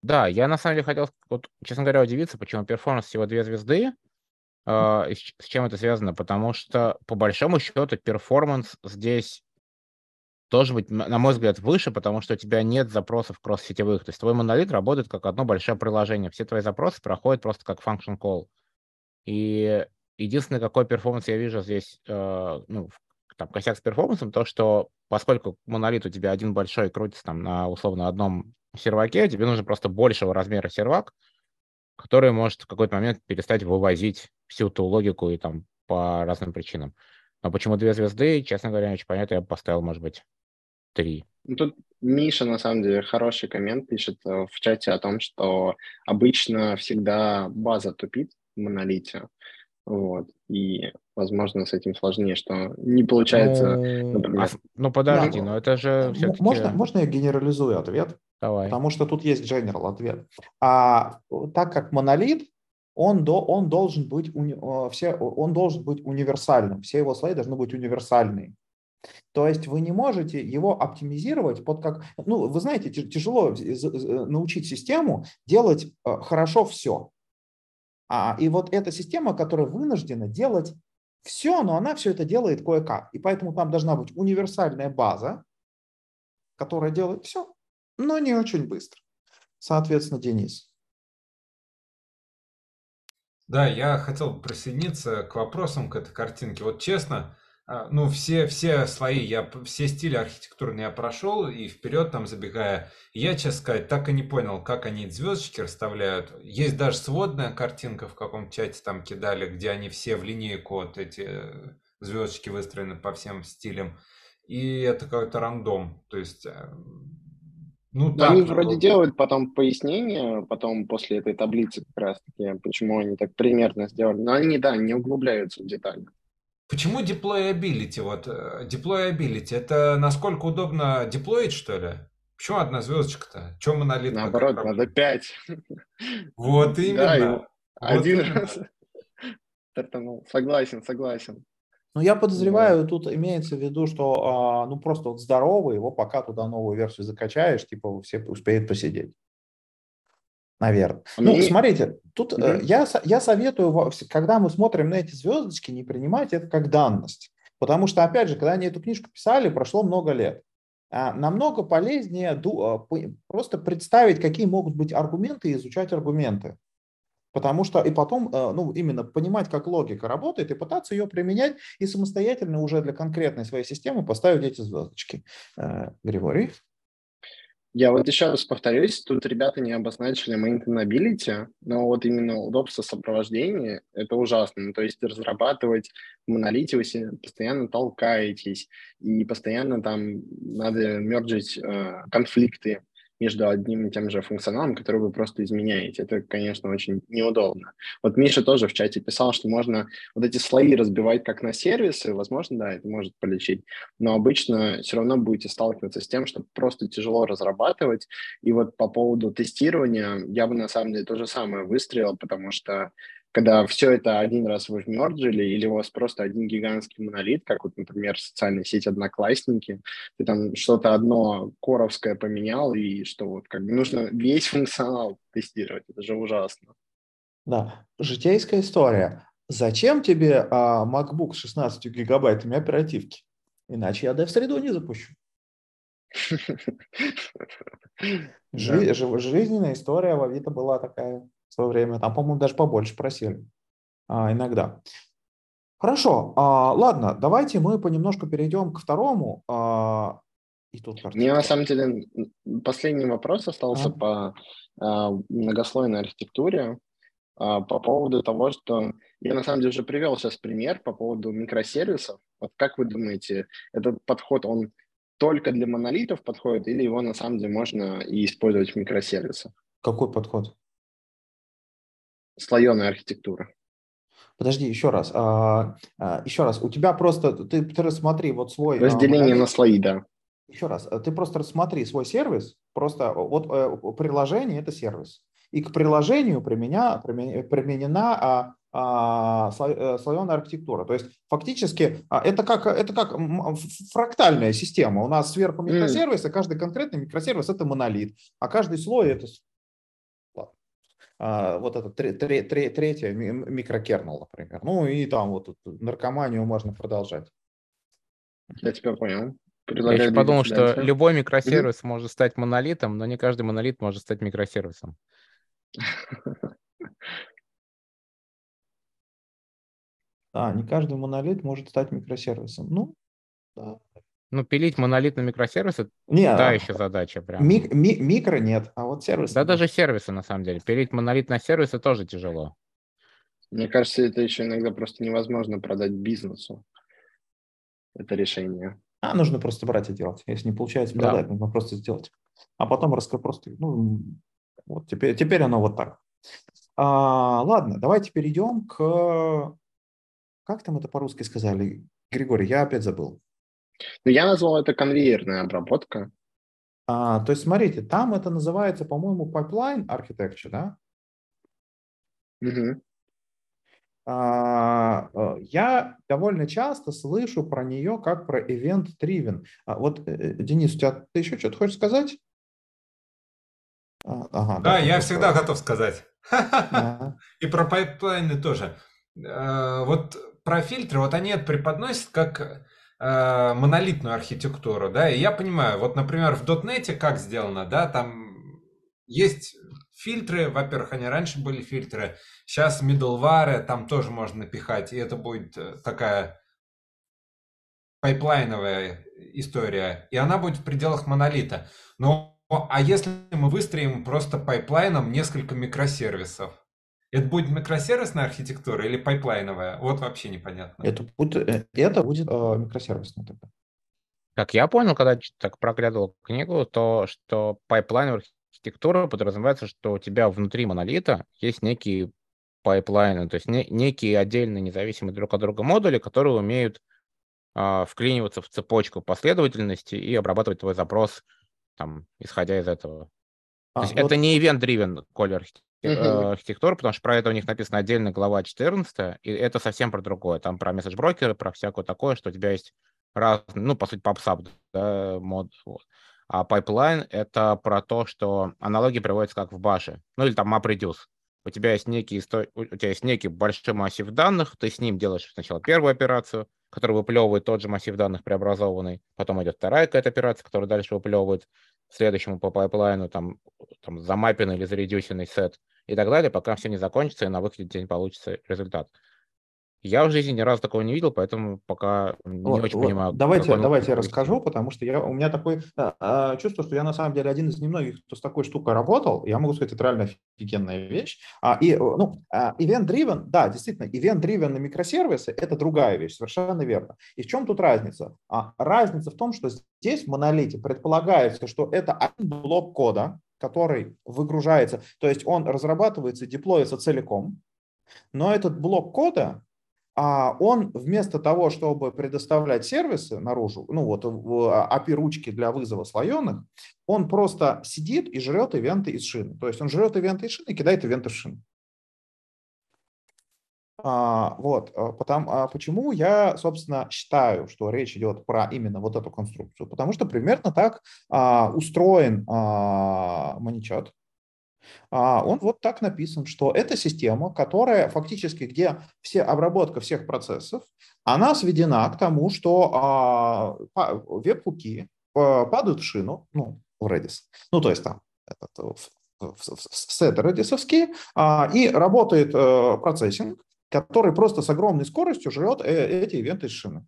Да, я на самом деле хотел, вот, честно говоря, удивиться, почему performance всего две звезды, с чем это связано, потому что, по большому счету, performance здесь должен быть, на мой взгляд, выше, потому что у тебя нет запросов кросс-сетевых. То есть твой монолит работает как одно большое приложение. Все твои запросы проходят просто как function call. И единственный, какой performance я вижу здесь э, ну, там, косяк с performance ом, то, что поскольку монолит у тебя один большой крутится там на условно одном серваке, тебе нужно просто большего размера сервак, который может в какой-то момент перестать вывозить всю ту логику и там по разным причинам. Но почему две звезды, честно говоря, не очень понятно, я бы поставил, может быть, три. Ну, тут Миша, на самом деле, хороший коммент пишет э, в чате о том, что обычно всегда база тупит в монолите. Вот. И, возможно, с этим сложнее, что не получается, ну, например... А, ну, подожди, да, но это же все-таки... Можно, можно я генерализую ответ? Давай. Потому что тут есть general ответ. А так как монолит, он, до, он, должен быть, уни, все, он должен быть универсальным. Все его слои должны быть универсальные. То есть вы не можете его оптимизировать под как... Ну, вы знаете, тяжело научить систему делать э, хорошо все. А, и вот эта система, которая вынуждена делать все, но она все это делает кое-как. И поэтому там должна быть универсальная база, которая делает все, но не очень быстро. Соответственно, Денис. Да, я хотел присоединиться к вопросам к этой картинке. Вот честно, а, ну, все, все слои, я, все стили архитектурные я прошел, и вперед там забегая, я, честно сказать, так и не понял, как они звездочки расставляют. Есть даже сводная картинка в каком чате там кидали, где они все в линейку, вот эти э, звездочки выстроены по всем стилям. И это какой-то рандом, то есть... Э, ну, да, они вроде делают потом пояснение, потом после этой таблицы как раз-таки, почему они так примерно сделали. Но они, да, не углубляются в детали. Почему deployability? Вот э, deployability это насколько удобно деплоить, что ли? Почему одна звездочка-то? Чем монолит? Наоборот, надо пять. Вот именно. Да, вот один именно. раз. Согласен, согласен. Ну, я подозреваю, тут имеется в виду, что а, ну просто вот здоровый, его пока туда новую версию закачаешь, типа все успеют посидеть наверное. А ну, смотрите, тут mm я, я советую, когда мы смотрим на эти звездочки, не принимать это как данность. Потому что, опять же, когда они эту книжку писали, прошло много лет. А намного полезнее а, просто представить, какие могут быть аргументы и изучать аргументы. Потому что и потом, ну, именно понимать, как логика работает, и пытаться ее применять, и самостоятельно уже для конкретной своей системы поставить эти звездочки. Э, Григорий? Я вот еще раз повторюсь, тут ребята не обозначили maintainability, но вот именно удобство сопровождения – это ужасно. Ну, то есть разрабатывать монолите вы постоянно толкаетесь, и постоянно там надо мерджить э, конфликты между одним и тем же функционалом, который вы просто изменяете. Это, конечно, очень неудобно. Вот Миша тоже в чате писал, что можно вот эти слои разбивать как на сервисы. Возможно, да, это может полечить. Но обычно все равно будете сталкиваться с тем, что просто тяжело разрабатывать. И вот по поводу тестирования я бы на самом деле то же самое выстроил, потому что когда все это один раз вы вмерджили, или у вас просто один гигантский монолит, как вот, например, социальная сеть Одноклассники, ты там что-то одно коровское поменял, и что вот как бы нужно весь функционал тестировать, это же ужасно. Да, житейская история. Зачем тебе а, MacBook с 16 гигабайтами оперативки? Иначе я Dev-среду не запущу. *laughs* Жизненная история в Авито была такая в свое время. Там, по-моему, даже побольше просили. а, иногда. Хорошо, а, ладно, давайте мы понемножку перейдем к второму. А, и тут Мне на самом деле последний вопрос остался а? по а, многослойной архитектуре а, по поводу того, что я на самом деле уже привел сейчас пример по поводу микросервисов. Вот как вы думаете, этот подход, он только для монолитов подходит или его на самом деле можно и использовать в микросервисах? Какой подход? Слоеная архитектура. Подожди, еще раз. А, а, еще раз. У тебя просто, ты, ты рассмотри вот свой... А, Разделение а, на слои, да. Еще раз. Ты просто рассмотри свой сервис. Просто вот э, приложение – это сервис. И к приложению применя, применена а, а, э, слоеная архитектура. То есть фактически это как, это как фрактальная система. У нас сверху микросервис, и каждый конкретный микросервис – это монолит, а каждый слой – это а, вот это третье микрокернел, например. Ну и там вот наркоманию можно продолжать. Я тебя понял. Я еще подумал, что дальше. любой микросервис mm-hmm. может стать монолитом, но не каждый монолит может стать микросервисом. *laughs* Да, не каждый монолит может стать микросервисом. Ну, да. Ну, пилить монолит на микросервисы не, та еще задача. Прям. Ми- ми- микро нет, а вот сервисы. Да, даже сервисы, на самом деле. Пилить монолит на сервисы тоже тяжело. Мне кажется, это еще иногда просто невозможно продать бизнесу. Это решение. А нужно просто брать и делать. Если не получается продать, да. нужно просто сделать. А потом раскрыть просто, ну, вот теперь, теперь оно вот так. А, ладно, давайте перейдем к... Как там это по-русски сказали? Григорий, я опять забыл. Ну, я назвал это конвейерная обработка. А, то есть, смотрите, там это называется, по-моему, pipeline architecture, да? Угу. Я довольно часто слышу про нее как про event driven. А, вот, э, э, Денис, у тебя ты еще что-то хочешь сказать? А, ага, да, да я всегда сказать. готов сказать. *laughs* И про pipeline ы тоже. Вот про фильтры, вот они это преподносят как э, монолитную архитектуру, да, и я понимаю, вот, например, в .NET как сделано, да, там есть фильтры, во-первых, они раньше были фильтры, сейчас middleware там тоже можно напихать, и это будет э, такая пайплайновая история, и она будет в пределах монолита. Но а если мы выстроим просто pipeline ом несколько микросервисов, это будет микросервисная архитектура или пайплайновая? Вот вообще непонятно. Это будет, э, это будет э, микросервисная тогда. Как я понял, когда так проглядывал книгу, то что пайплайновая архитектура подразумевается, что у тебя внутри монолита есть некие pipeline ы, то есть не, некие отдельные независимые друг от друга модули, которые умеют э, вклиниваться в цепочку последовательности и обрабатывать твой запрос, там, исходя из этого. А, то есть вот... это не event-driven колер uh-huh. архитектуру, потому что про это у них написана отдельная глава 14, и это совсем про другое. Там про месседж-брокеры, про всякое такое, что у тебя есть раз, ну, по сути, PubSub, да, мод. Вот. А pipeline — это про то, что аналогии приводятся как в баше, ну, или там MapReduce. У тебя есть некий, у тебя есть некий большой массив данных, ты с ним делаешь сначала первую операцию, которая выплевывает тот же массив данных преобразованный, потом идет вторая какая-то операция, которая дальше выплевывает следующему по пайплайну там, там замапенный или заредюсенный сет и так далее, пока все не закончится и на выходе день получится результат. Я в жизни ни разу такого не видел, поэтому пока не вот, очень вот. понимаю. Давайте, давайте я расскажу, потому что я, у меня такое а, а, чувство, что я на самом деле один из немногих, кто с такой штукой работал. Я могу сказать, это реально офигенная вещь. А, и, ну, а, event-driven, да, действительно, event-driven на микросервисы – это другая вещь, совершенно верно. И в чем тут разница? А, разница в том, что здесь в монолите предполагается, что это один блок кода, который выгружается, то есть он разрабатывается и деплоится целиком, но этот блок кода а он вместо того, чтобы предоставлять сервисы наружу, ну вот API-ручки для вызова слоеных, он просто сидит и жрет ивенты из шины. То есть он жрет ивенты из шины и кидает ивенты в шину. А, вот, а, потому, а почему я, собственно, считаю, что речь идет про именно вот эту конструкцию? Потому что примерно так а, устроен а, маничат. А, он вот так написан, что это система, которая фактически, где все обработка всех процессов, она сведена к тому, что а, веб-хуки падают в шину, ну, в Redis. Ну, то есть там этот, сеты редисовские, и работает э, процессинг, который просто с огромной скоростью жрет э, эти ивенты из шины.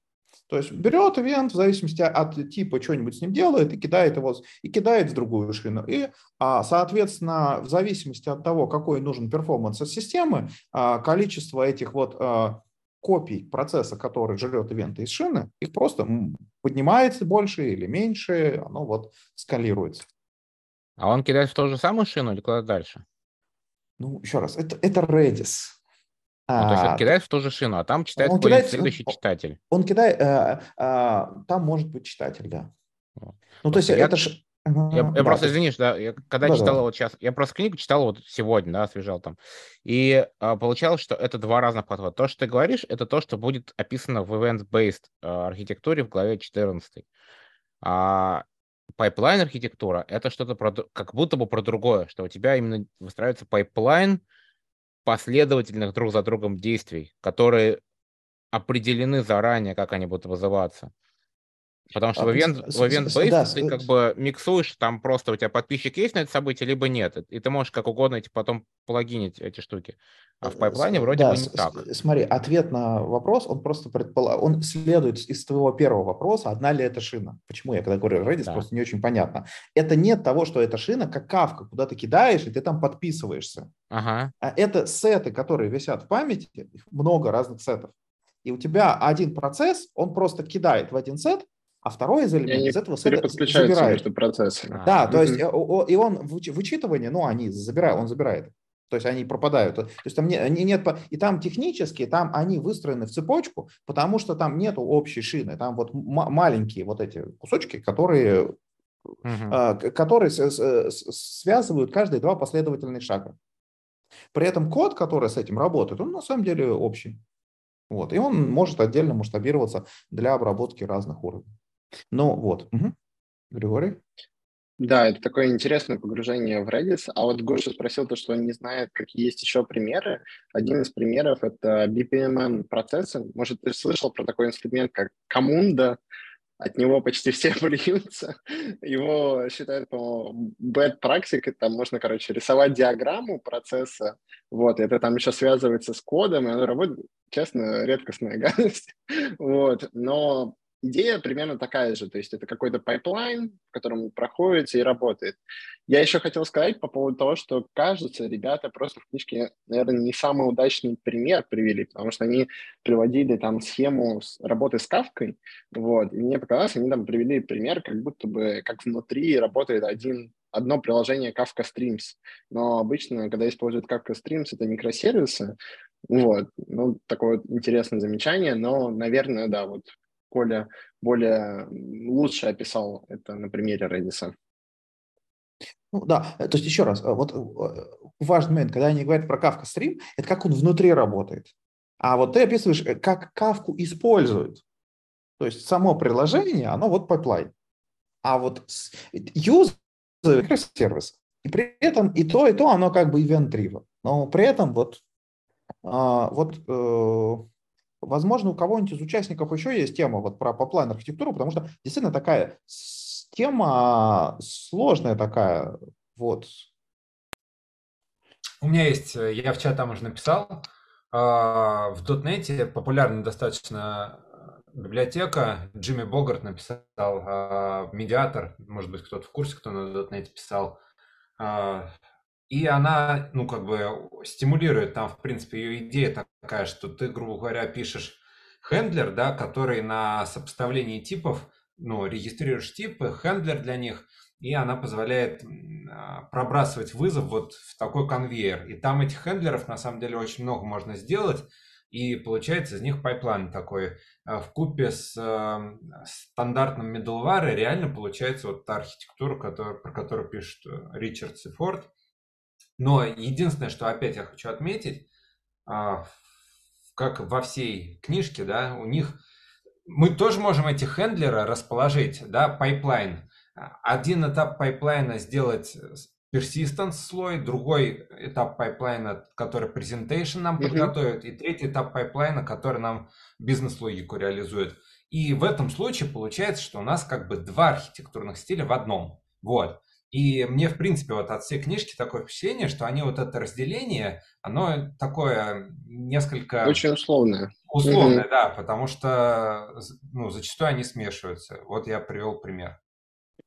То есть берет ивент в зависимости от типа что-нибудь с ним делает и кидает его и кидает в другую шину. И, а, соответственно, в зависимости от того, какой нужен перформанс от системы, а, количество этих вот а, копий процесса, который жрет ивенты из шины, их просто поднимается больше или меньше, оно вот скалируется. А он кидает в ту же самую шину или куда дальше? Ну, еще раз, это, это Redis. Ну, то есть он кидает в ту же шину, а там читает он кидает, следующий он, читатель. Он кидает, а, а, там может быть читатель, да. Ну, то есть я, это ж... Я, я да, просто, извинишь, да, я, когда да, читал да. вот сейчас, я просто книгу читал вот сегодня, да, освежал там, и а, получалось, что это два разных подхода. То, что ты говоришь, это то, что будет описано в event-based а, архитектуре в главе 14. А pipeline архитектура — это что-то про, как будто бы про другое, что у тебя именно выстраивается pipeline, последовательных друг за другом действий, которые определены заранее, как они будут вызываться. Потому что а, в event, в event based да, ты как бы миксуешь, там просто у тебя подписчик есть на это событие, либо нет. И ты можешь как угодно эти потом плагинить эти штуки. А в пайплайне вроде да, бы не так. Смотри, ответ на вопрос, он просто предполагает, он следует из твоего первого вопроса, одна ли это шина. Почему я когда говорю Redis, да. просто не очень понятно. Это нет того, что это шина, как кавка, куда ты кидаешь, и ты там подписываешься. Ага. А это сеты, которые висят в памяти, много разных сетов. И у тебя один процесс, он просто кидает в один сет, а второй из элементов из этого сета забирает. между процессами. Да, то есть и он вычитывание, ну, они забирают, он забирает. То есть они пропадают. То есть там не, нет, и там технически, там они выстроены в цепочку, потому что там нет общей шины. Там вот маленькие вот эти кусочки, которые, uh-huh. которые связывают каждые два последовательных шага. При этом код, который с этим работает, он на самом деле общий. Вот. И он может отдельно масштабироваться для обработки разных уровней. Ну вот, угу. Григорий? Да, это такое интересное погружение в Redis. А вот Гоша спросил то, что он не знает, какие есть еще примеры. Один из примеров — это BPMN процессы. Может, ты слышал про такой инструмент, как Коммунда? От него почти все *laughs* плюются. Его считают, по-моему, bad practice. Там можно, короче, рисовать диаграмму процесса. Вот, это там еще связывается с кодом, и оно работает, честно, редкостная *laughs* гадость. Вот, но идея примерно такая же, то есть это какой-то pipeline, в котором проходите и работает. Я еще хотел сказать по поводу того, что, кажется, ребята просто в книжке, наверное, не самый удачный пример привели, потому что они приводили там схему с работы с Кафкой, вот, и мне показалось, они там привели пример, как будто бы, как внутри работает один одно приложение Kafka Streams, но обычно, когда используют Kafka Streams, это микросервисы, вот, ну, такое вот интересное замечание, но, наверное, да, вот Коля более лучше описал это на примере Redis. Ну да, то есть еще раз, вот э, важный момент, когда они говорят про Kafka Stream, это как он внутри работает. А вот ты описываешь, э, как Kafka используют. То есть само приложение, оно вот pipeline. А вот user сервис. И при этом и то, и то, оно как бы event driven. Но при этом вот, а, вот э, Возможно, у кого-нибудь из участников еще есть тема вот про поплайн архитектуру, потому что действительно такая тема сложная такая. Вот. У меня есть, э, я в чат там уже написал, а, в .NET популярная достаточно э, библиотека, Джимми Богарт написал а, медиатор, может быть, кто-то в курсе, кто на .NET писал, а, и она, ну, как бы стимулирует, там, в принципе, ее идея такая, что ты, грубо говоря, пишешь handler, да, который на сопоставлении типов, ну, регистрируешь типы, handler для них, и она позволяет а, пробрасывать вызов вот в такой конвейер. И там этих handler ов, на самом деле, очень много можно сделать, и получается из них pipeline такой. А, в купе с стандартным middleware реально получается вот та архитектура, который, про которую пишет э, Ричардс и Форд, но единственное, что опять я хочу отметить, а, как во всей книжке, да, у них мы тоже можем эти хендлеры расположить, да, пайплайн. Один этап пайплайна сделать persistence слой, другой этап пайплайна, который presentation нам mm-hmm. подготовит, и третий этап пайплайна, который нам бизнес-логику реализует. И в этом случае получается, что у нас как бы два архитектурных стиля в одном. Вот. И мне, в принципе, вот от всей книжки такое впечатление, что они вот это разделение, оно такое несколько... Очень условное. Условное, mm-hmm. да, потому что ну, зачастую они смешиваются. Вот я привел пример.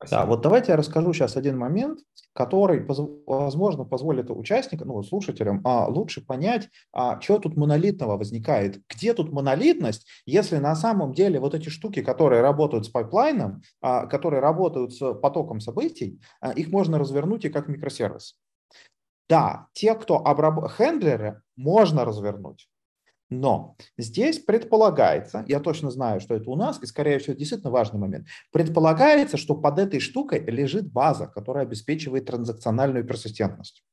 Спасибо. Да, вот давайте я расскажу сейчас один момент, который, возможно, позволит участникам, ну, слушателям а, лучше понять, а, что тут монолитного возникает. Где тут монолитность, если на самом деле вот эти штуки, которые работают с пайплайном, а, которые работают с потоком событий, а, их можно развернуть и как микросервис. Да, те, кто обраб... хендлеры, можно развернуть. Но здесь предполагается, я точно знаю, что это у нас, и скорее всего действительно важный момент, предполагается, что под этой штукой лежит база, которая обеспечивает транзакциональную персистентность.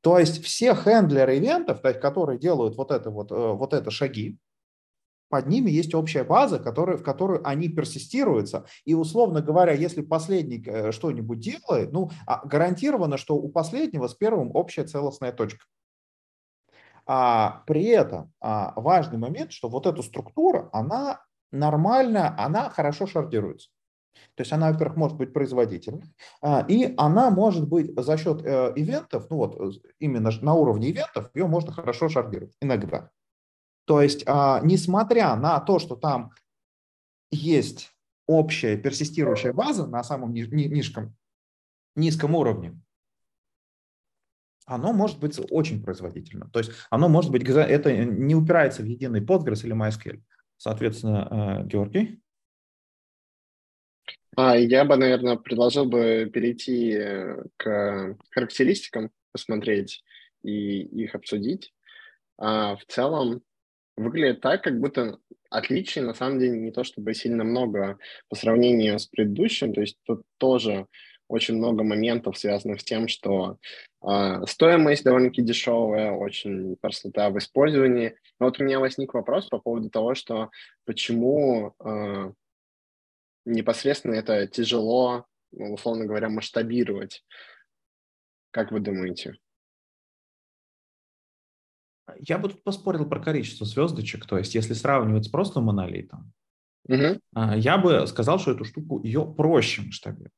То есть все хендлеры ивентов, которые делают вот это, вот, э, вот это шаги, под ними есть общая база, которая, в которую они персистируются. И, условно говоря, если последний э, что-нибудь делает, ну, а гарантированно, что у последнего с первым общая целостная точка. А при этом а, важный момент, что вот эта структура, она нормальная, она хорошо шардируется. То есть она, во-первых, может быть производительной, а, и она может быть за счет э, ивентов, ну вот э, именно на уровне ивентов, ее можно хорошо шардировать иногда. То есть, а, несмотря на то, что там есть общая персистирующая база на самом низком, низком уровне, оно может быть очень производительно. То есть оно может быть, это не упирается в единый Postgres или MySQL. Соответственно, э, Георгий? А, я бы, наверное, предложил бы перейти э, к характеристикам, посмотреть и их обсудить. А в целом выглядит так, как будто отличий на самом деле не то чтобы сильно много по сравнению с предыдущим. То есть тут тоже очень много моментов, связанных с тем, что э, стоимость довольно-таки дешевая, очень простота в использовании. Но вот у меня возник вопрос по поводу того, что почему э, непосредственно это тяжело, ну, условно говоря, масштабировать. Как вы думаете? Я бы тут поспорил про количество звездочек. То есть, если сравнивать с просто монолитом, угу. я бы сказал, что эту штуку ее проще масштабировать.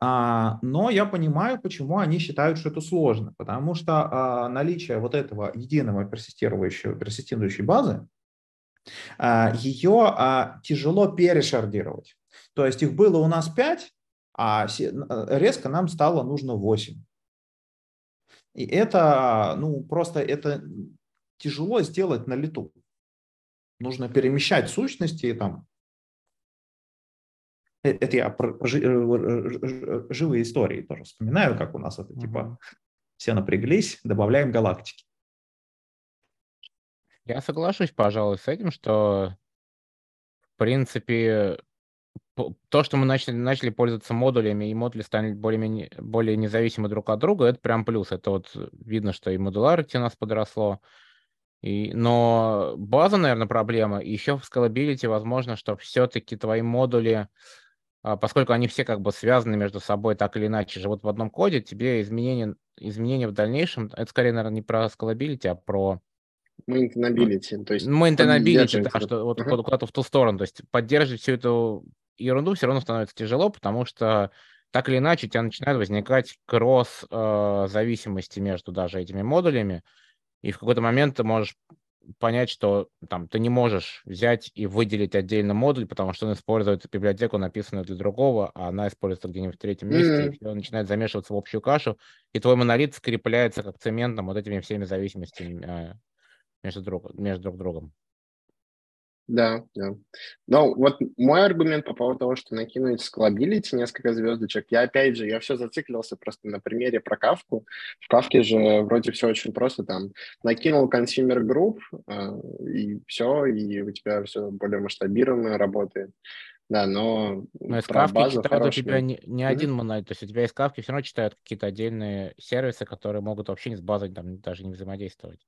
А, но я понимаю, почему они считают, что это сложно, потому что а, наличие вот этого единого персистирующего, персистирующей базы, а, ее тяжело перешардировать. То есть их было у нас 5, а резко нам стало нужно 8. И это, ну, просто это тяжело сделать на лету. Нужно перемещать сущности там Э, это я про э, э, живые истории тоже вспоминаю, как у нас это типа все напряглись, добавляем галактики. Я соглашусь, пожалуй, с этим, что в принципе то, что мы начали, начали пользоваться модулями, и модули стали более, более независимы друг от друга, это прям плюс. Это вот видно, что и модуларити у нас подросло. И, но база, наверное, проблема. И еще в scalability возможно, что все-таки твои модули поскольку они все как бы связаны между собой так или иначе, живут в одном коде, тебе изменения, изменения в дальнейшем, это скорее, наверное, не про scalability, а про Maintainability, то есть Maintainability, да, что вот uh-huh. куда-то в ту сторону, то есть поддерживать всю эту ерунду все равно становится тяжело, потому что так или иначе у тебя начинают возникать кросс-зависимости э, между даже этими модулями, и в какой-то момент ты можешь понять, что там ты не можешь взять и выделить отдельно модуль, потому что он использует библиотеку, написанную для другого, а она используется где-нибудь в третьем месте, mm-hmm. и все начинает замешиваться в общую кашу, и твой монолит скрепляется как цементом вот этими всеми зависимостями э, между, друг, между друг другом. Да, да. Но вот мой аргумент по поводу того, что накинуть скалабилити несколько звездочек, я опять же, я все зациклился просто на примере про кавку. В кавке же вроде все очень просто, там накинул consumer group, э, и все, и у тебя все более масштабированно работает. Да, но... Но из кавки читают хорошую... у тебя не, не mm-hmm. один монолит, то есть у тебя из кавки все равно читают какие-то отдельные сервисы, которые могут вообще не с базой там даже не взаимодействовать.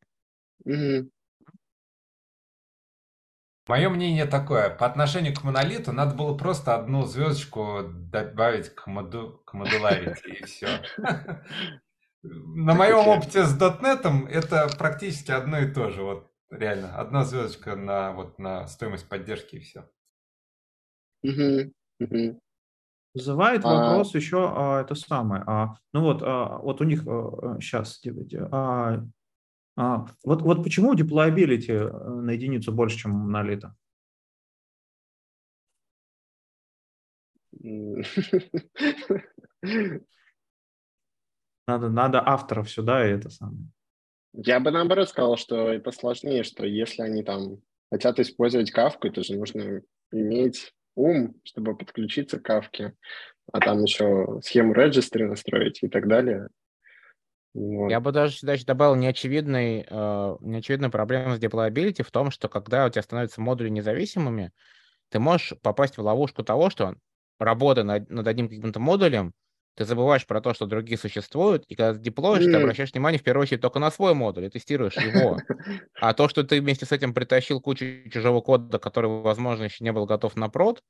Mm-hmm. Мое мнение такое. По отношению к монолиту надо было просто одну звездочку добавить к, моду, к модуларити и все. На моем опыте с .NET это практически одно и то же. Вот реально, одна звездочка на, вот, на стоимость поддержки и все. Вызывает а вопрос еще а, это самое. А, ну вот, а, вот у них а, сейчас, а, а, вот, вот почему деплоабилити на единицу больше, чем монолита? Надо, надо авторов сюда и это самое. Я бы наоборот сказал, что это сложнее, что если они там хотят использовать кавку, то же нужно иметь ум, чтобы подключиться к кавке, а там еще схему регистры настроить и так далее. Вот. Я бы даже сюда еще добавил неочевидный, э, неочевидную проблему с deployability в том, что когда у тебя становятся модули независимыми, ты можешь попасть в ловушку того, что работа над, над одним каким-то модулем ты забываешь про то, что другие существуют, и когда ты деплоишь, mm. ты обращаешь внимание в первую очередь только на свой модуль и тестируешь его. *laughs* А то, что ты вместе с этим притащил кучу чужого кода, который, возможно, еще не был готов на прод,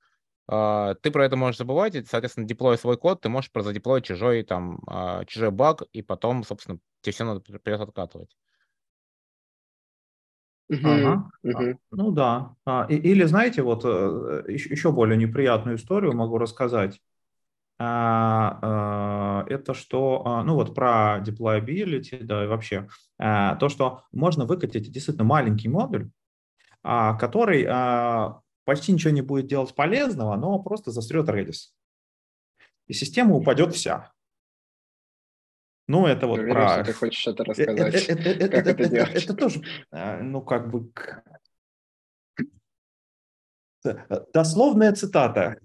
ты про это можешь забывать, и, соответственно, деплоя свой код, ты можешь задеплоить чужой, там, а, чужой баг, и потом, собственно, тебе все надо придется откатывать. Ага. Uh-huh. Ну да. Или, знаете, вот э, еще более неприятную историю могу рассказать. А, а, это что, а, ну вот про deployability, да, и вообще, то, что можно выкатить действительно маленький модуль, который почти ничего не будет делать полезного, но просто застрет Redis. И система упадет вся. Ну, это вот Уверен, про... ты хочешь это рассказать. Это, это, это, как это, это, тоже, ну, как бы... Дословная цитата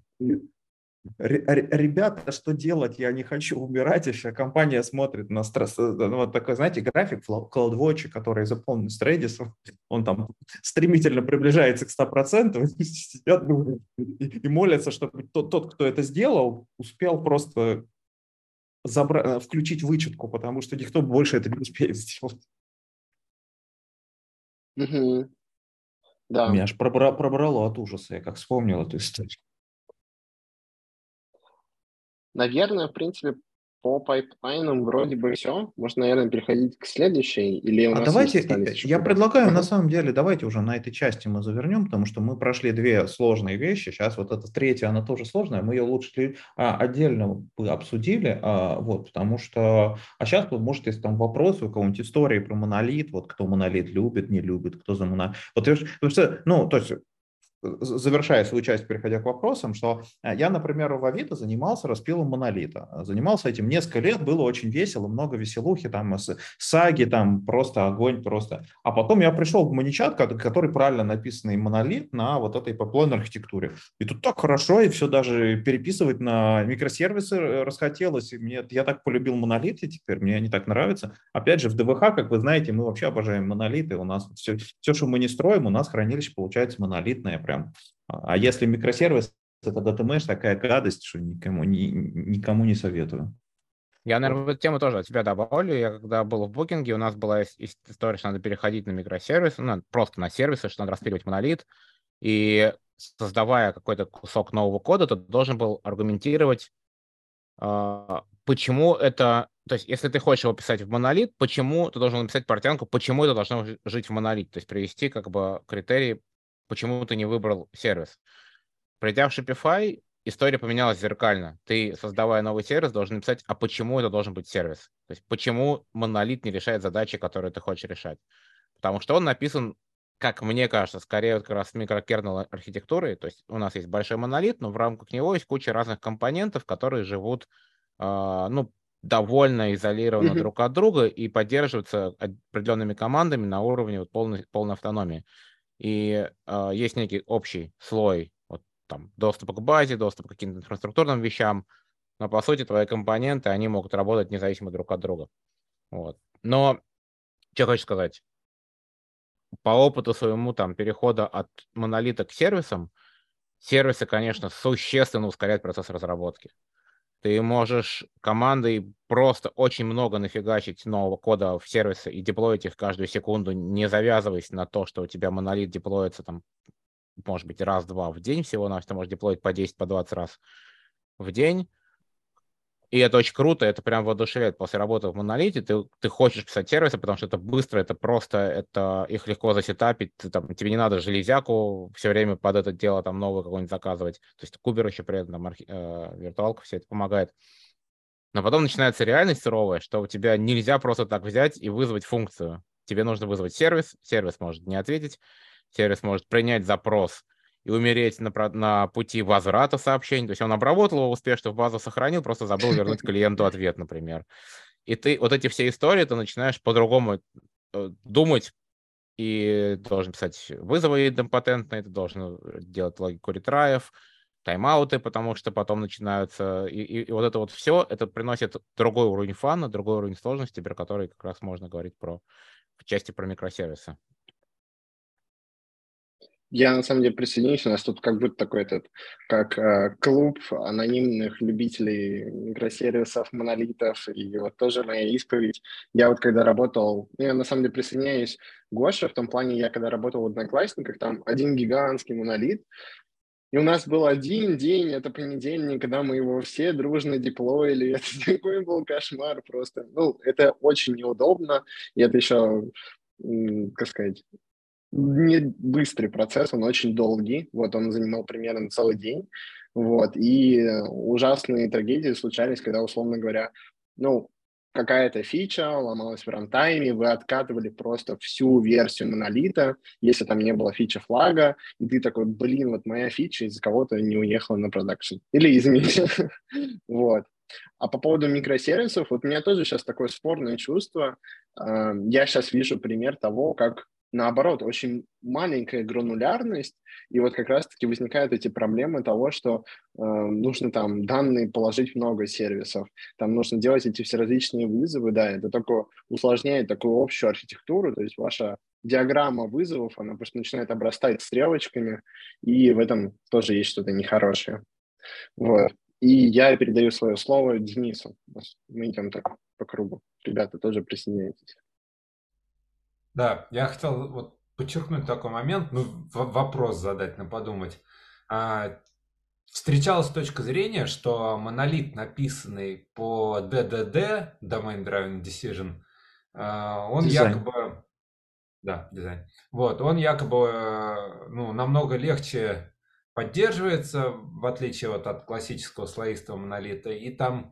ребята, что делать, я не хочу умирать еще. Компания смотрит на стресс. Э, ну, вот такой, знаете, график CloudWatch, который заполнен с Redis, он там стремительно приближается к 100%, *laughs* сидят и молятся, чтобы тот, тот, кто это сделал, успел просто забра- э, включить вычетку, потому что никто больше это не успеет сделать. Угу. Да. Меня аж пробра- пробрало от ужаса, я как вспомнил эту историю. Наверное, в принципе, по пайплайнам вроде бы все. Можно, наверное, переходить к следующей. Или у а давайте, я предлагаю, uh-huh. на самом деле, давайте уже на этой части мы завернем, потому что мы прошли две сложные вещи. Сейчас вот эта третья, она тоже сложная. Мы ее лучше а, отдельно бы обсудили, а, вот, потому что... А сейчас, может, если там вопросы у кого-нибудь истории про монолит, вот кто монолит любит, не любит, кто за монолит. Вот, потому что, ну, то есть завершая свою часть, переходя к вопросам, что э, я, например, в Авито занимался распилом монолита. Занимался этим несколько лет, было очень весело, много веселухи, там саги, там просто огонь просто. А потом я пришел в маничат, который правильно написанный монолит на вот этой поплойной архитектуре. И тут так хорошо, и все даже переписывать на микросервисы расхотелось. И мне, я так полюбил монолиты теперь, мне они так нравятся. Опять же, в ДВХ, как вы знаете, мы вообще обожаем монолиты. У нас все, все что мы не строим, у нас хранилище получается монолитное прям. А если микросервис это DataMesh, такая гадость, что никому, ни, никому не советую. Я, наверное, эту тему тоже от себя добавлю. Я когда был в букинге, у нас была история, что надо переходить на микросервисы, ну, просто на сервисы, что надо распиливать монолит. И создавая какой-то кусок нового кода, ты должен был аргументировать, а, почему это... То есть, если ты хочешь его писать в монолит, почему ты должен написать портянку, почему это должно жить в монолит. То есть привести как бы критерии, почему ты не выбрал сервис. Придя в Shopify, история поменялась зеркально. Ты, создавая новый сервис, должен написать, а почему это должен быть сервис? То есть почему монолит не решает задачи, которые ты хочешь решать? Потому что он написан, как мне кажется, скорее вот как раз микрокернел архитектурой. То есть у нас есть большой монолит, но в рамках него есть куча разных компонентов, которые живут, э, ну, довольно изолированно mm-hmm. друг от друга и поддерживаются определенными командами на уровне вот полной, полной автономии и э, есть некий общий слой вот, там, доступа к базе, доступа к каким-то инфраструктурным вещам, но по сути твои компоненты, они могут работать независимо друг от друга. Вот. Но что хочу сказать, по опыту своему там перехода от монолита к сервисам, сервисы, конечно, существенно ускоряют процесс разработки. Ты можешь командой просто очень много нафигачить нового кода в сервисы и деплоить их каждую секунду, не завязываясь на то, что у тебя монолит деплоится там, может быть, раз-два в день всего, на что можешь деплоить по 10, по 20 раз в день. И это очень круто, это прям воодушевляет. После работы в монолите ты, ты хочешь писать сервисы, потому что это быстро, это просто, это их легко засетапить, ты, там, тебе не надо железяку все время под это дело там новое какое-нибудь заказывать. То есть кубер еще при этом, архи, э, виртуалка все это помогает. Но потом начинается реальность суровая, что у тебя нельзя просто так взять и вызвать функцию. Тебе нужно вызвать сервис, сервис может не ответить, сервис может принять запрос, и умереть на, на пути возврата сообщений. То есть он обработал его успешно, в базу сохранил, просто забыл вернуть клиенту ответ, например. И ты вот эти все истории, ты начинаешь по-другому э, думать, и должен писать вызовы идемпотентные, ты должен делать логику ретраев, тайм-ауты, потому что потом начинаются... И, и, и вот это вот все, это приносит другой уровень фана, другой уровень сложности, про который как раз можно говорить про в части про микросервисы. Я на самом деле присоединюсь, у нас тут как будто такой этот, как э, клуб анонимных любителей микросервисов, монолитов, и вот тоже моя исповедь. Я вот когда работал, ну, я на самом деле присоединяюсь Гоша в том плане, я когда работал в Одноклассниках, там один гигантский монолит, и у нас был один день, это понедельник, когда мы его все дружно деплоили. *laughs* Это такой был кошмар просто. Ну, это очень неудобно, и это еще, как сказать, не быстрый процесс, он очень долгий. Вот он занимал примерно целый день. Вот. И ужасные трагедии случались, когда, условно говоря, ну, какая-то фича ломалась в рантайме, вы откатывали просто всю версию монолита, если там не было фича флага, и ты такой, блин, вот моя фича из-за кого-то не уехала на продакшн. Или извините. *laughs* вот. А по поводу микросервисов, вот у меня тоже сейчас такое спорное чувство. Я сейчас вижу пример того, как наоборот, очень маленькая гранулярность, и вот как раз-таки возникают эти проблемы того, что э, нужно там данные положить много сервисов, там нужно делать эти все различные вызовы, да, это только усложняет такую общую архитектуру, то есть ваша диаграмма вызовов, она просто начинает обрастать стрелочками, и в этом тоже есть что-то нехорошее. Вот. И я передаю свое слово Денису. Мы идем так по кругу. Ребята, тоже присоединяйтесь. Да, я хотел вот подчеркнуть такой момент, ну, вопрос задать, на подумать. А, встречалась точка зрения, что монолит, написанный по DDD, Domain Driven Decision, а, он дизайн. якобы... Да, дизайн. Вот, он якобы ну, намного легче поддерживается, в отличие вот от классического слоистого монолита, и там,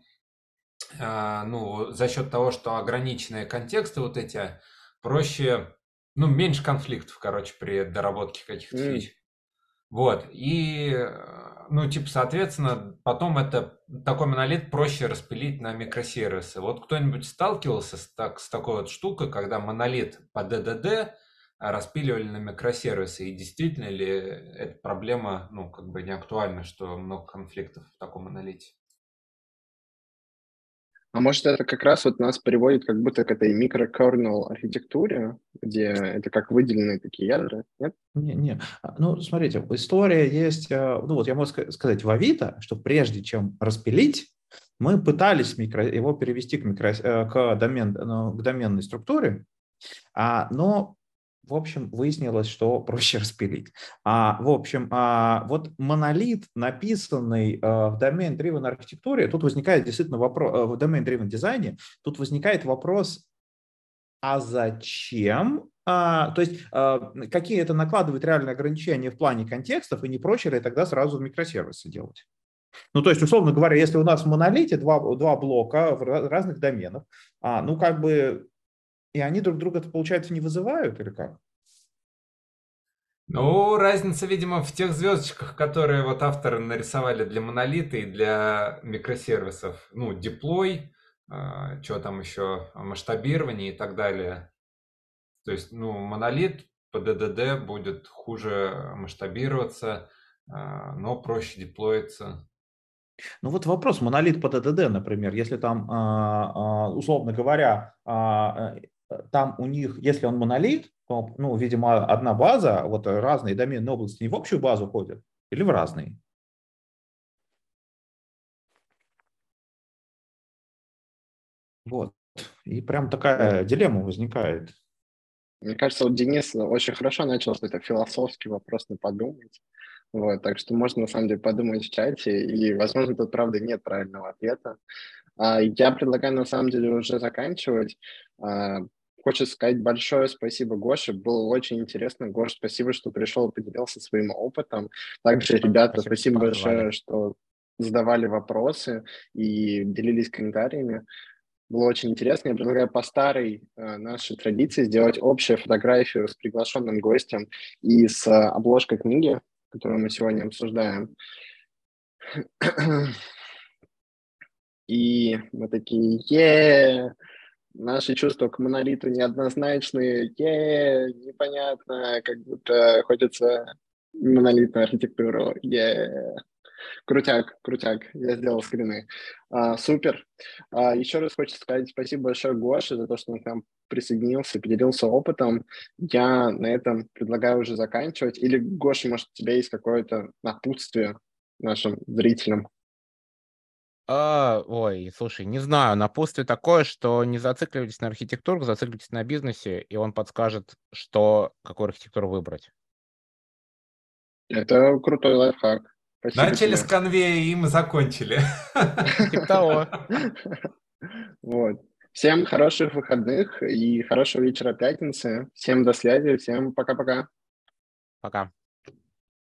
а, ну, за счет того, что ограниченные контексты вот эти проще, ну, меньше конфликтов, короче, при доработке каких-то mm. фич. Вот, и, ну, типа, соответственно, потом это, такой монолит проще распилить на микросервисы. Вот кто-нибудь сталкивался с, так, с такой вот штукой, когда монолит по DDD распиливали на микросервисы, и действительно ли эта проблема, ну, как бы не актуальна, что много конфликтов в таком монолите? А может, это как раз вот нас приводит как будто к этой микрокернел архитектуре, где это как выделенные такие ядра, нет? Не, не. А, ну, смотрите, история есть, э, ну вот я могу сказать в Авито, что прежде чем распилить, мы пытались микро, его перевести к, микро, э, к, домен, ну, к доменной структуре, а, но в общем, выяснилось, что проще *laughs* распилить. А, в общем, а, вот монолит, написанный а, в domain-driven архитектуре, тут возникает действительно вопрос, а, в domain-driven дизайне, тут возникает вопрос, а зачем а, то есть а, какие это накладывает реальные ограничения в плане контекстов, и не проще ли тогда сразу микросервисы делать? Ну, то есть, условно говоря, если у нас в монолите два, два блока разных доменах, а, ну, как бы и они друг друга, получается, не вызывают или как? Ну, разница, видимо, в тех звездочках, которые вот авторы нарисовали для монолита и для микросервисов. Ну, деплой, э, что там еще, масштабирование и так далее. То есть, ну, монолит по DDD будет хуже масштабироваться, э, но проще деплоиться. Ну вот вопрос, монолит по DDD, например, если там, условно говоря, Э, там у них, если он монолит, то, ну, видимо, одна база, вот разные доменные области не в общую базу ходят или в разные? Вот. И прям такая дилемма возникает. Мне кажется, вот Денис очень хорошо начал что это философский вопрос на подумать. Вот, так что можно, на самом деле, подумать в чате, и, возможно, тут, правда, нет правильного ответа. А, я предлагаю, на самом деле, уже заканчивать. Хочется сказать большое спасибо Гоше. Было очень интересно. Гош, спасибо, что пришел и поделился своим опытом. Также, ребята, спасибо, спасибо большое, что задавали вопросы и делились комментариями. Было очень интересно. Я предлагаю по старой э, нашей традиции сделать общую фотографию с приглашенным гостем и с э, обложкой книги, которую мы сегодня обсуждаем. И мы такие, е наши чувства к монолиту неоднозначные, е непонятно, как будто хочется монолитную архитектуру, е Крутяк, крутяк, я сделал скрины. А, супер. А, еще раз хочу сказать спасибо большое Гоше за то, что он к нам присоединился, поделился опытом. Я на этом предлагаю уже заканчивать. Или, Гоша, может, у тебя есть какое-то напутствие нашим зрителям? А, ой, слушай, не знаю, напутствие такое, что не зацикливайтесь на архитектуру, зацикливайтесь на бизнесе, и он подскажет, что, какую архитектуру выбрать. Это крутой лайфхак. Спасибо Начали тебе. с конвея, и мы закончили. *laughs* Типа того. *laughs* Вот. Всем хороших выходных и хорошего вечера пятницы. Всем до связи, всем пока-пока. Пока.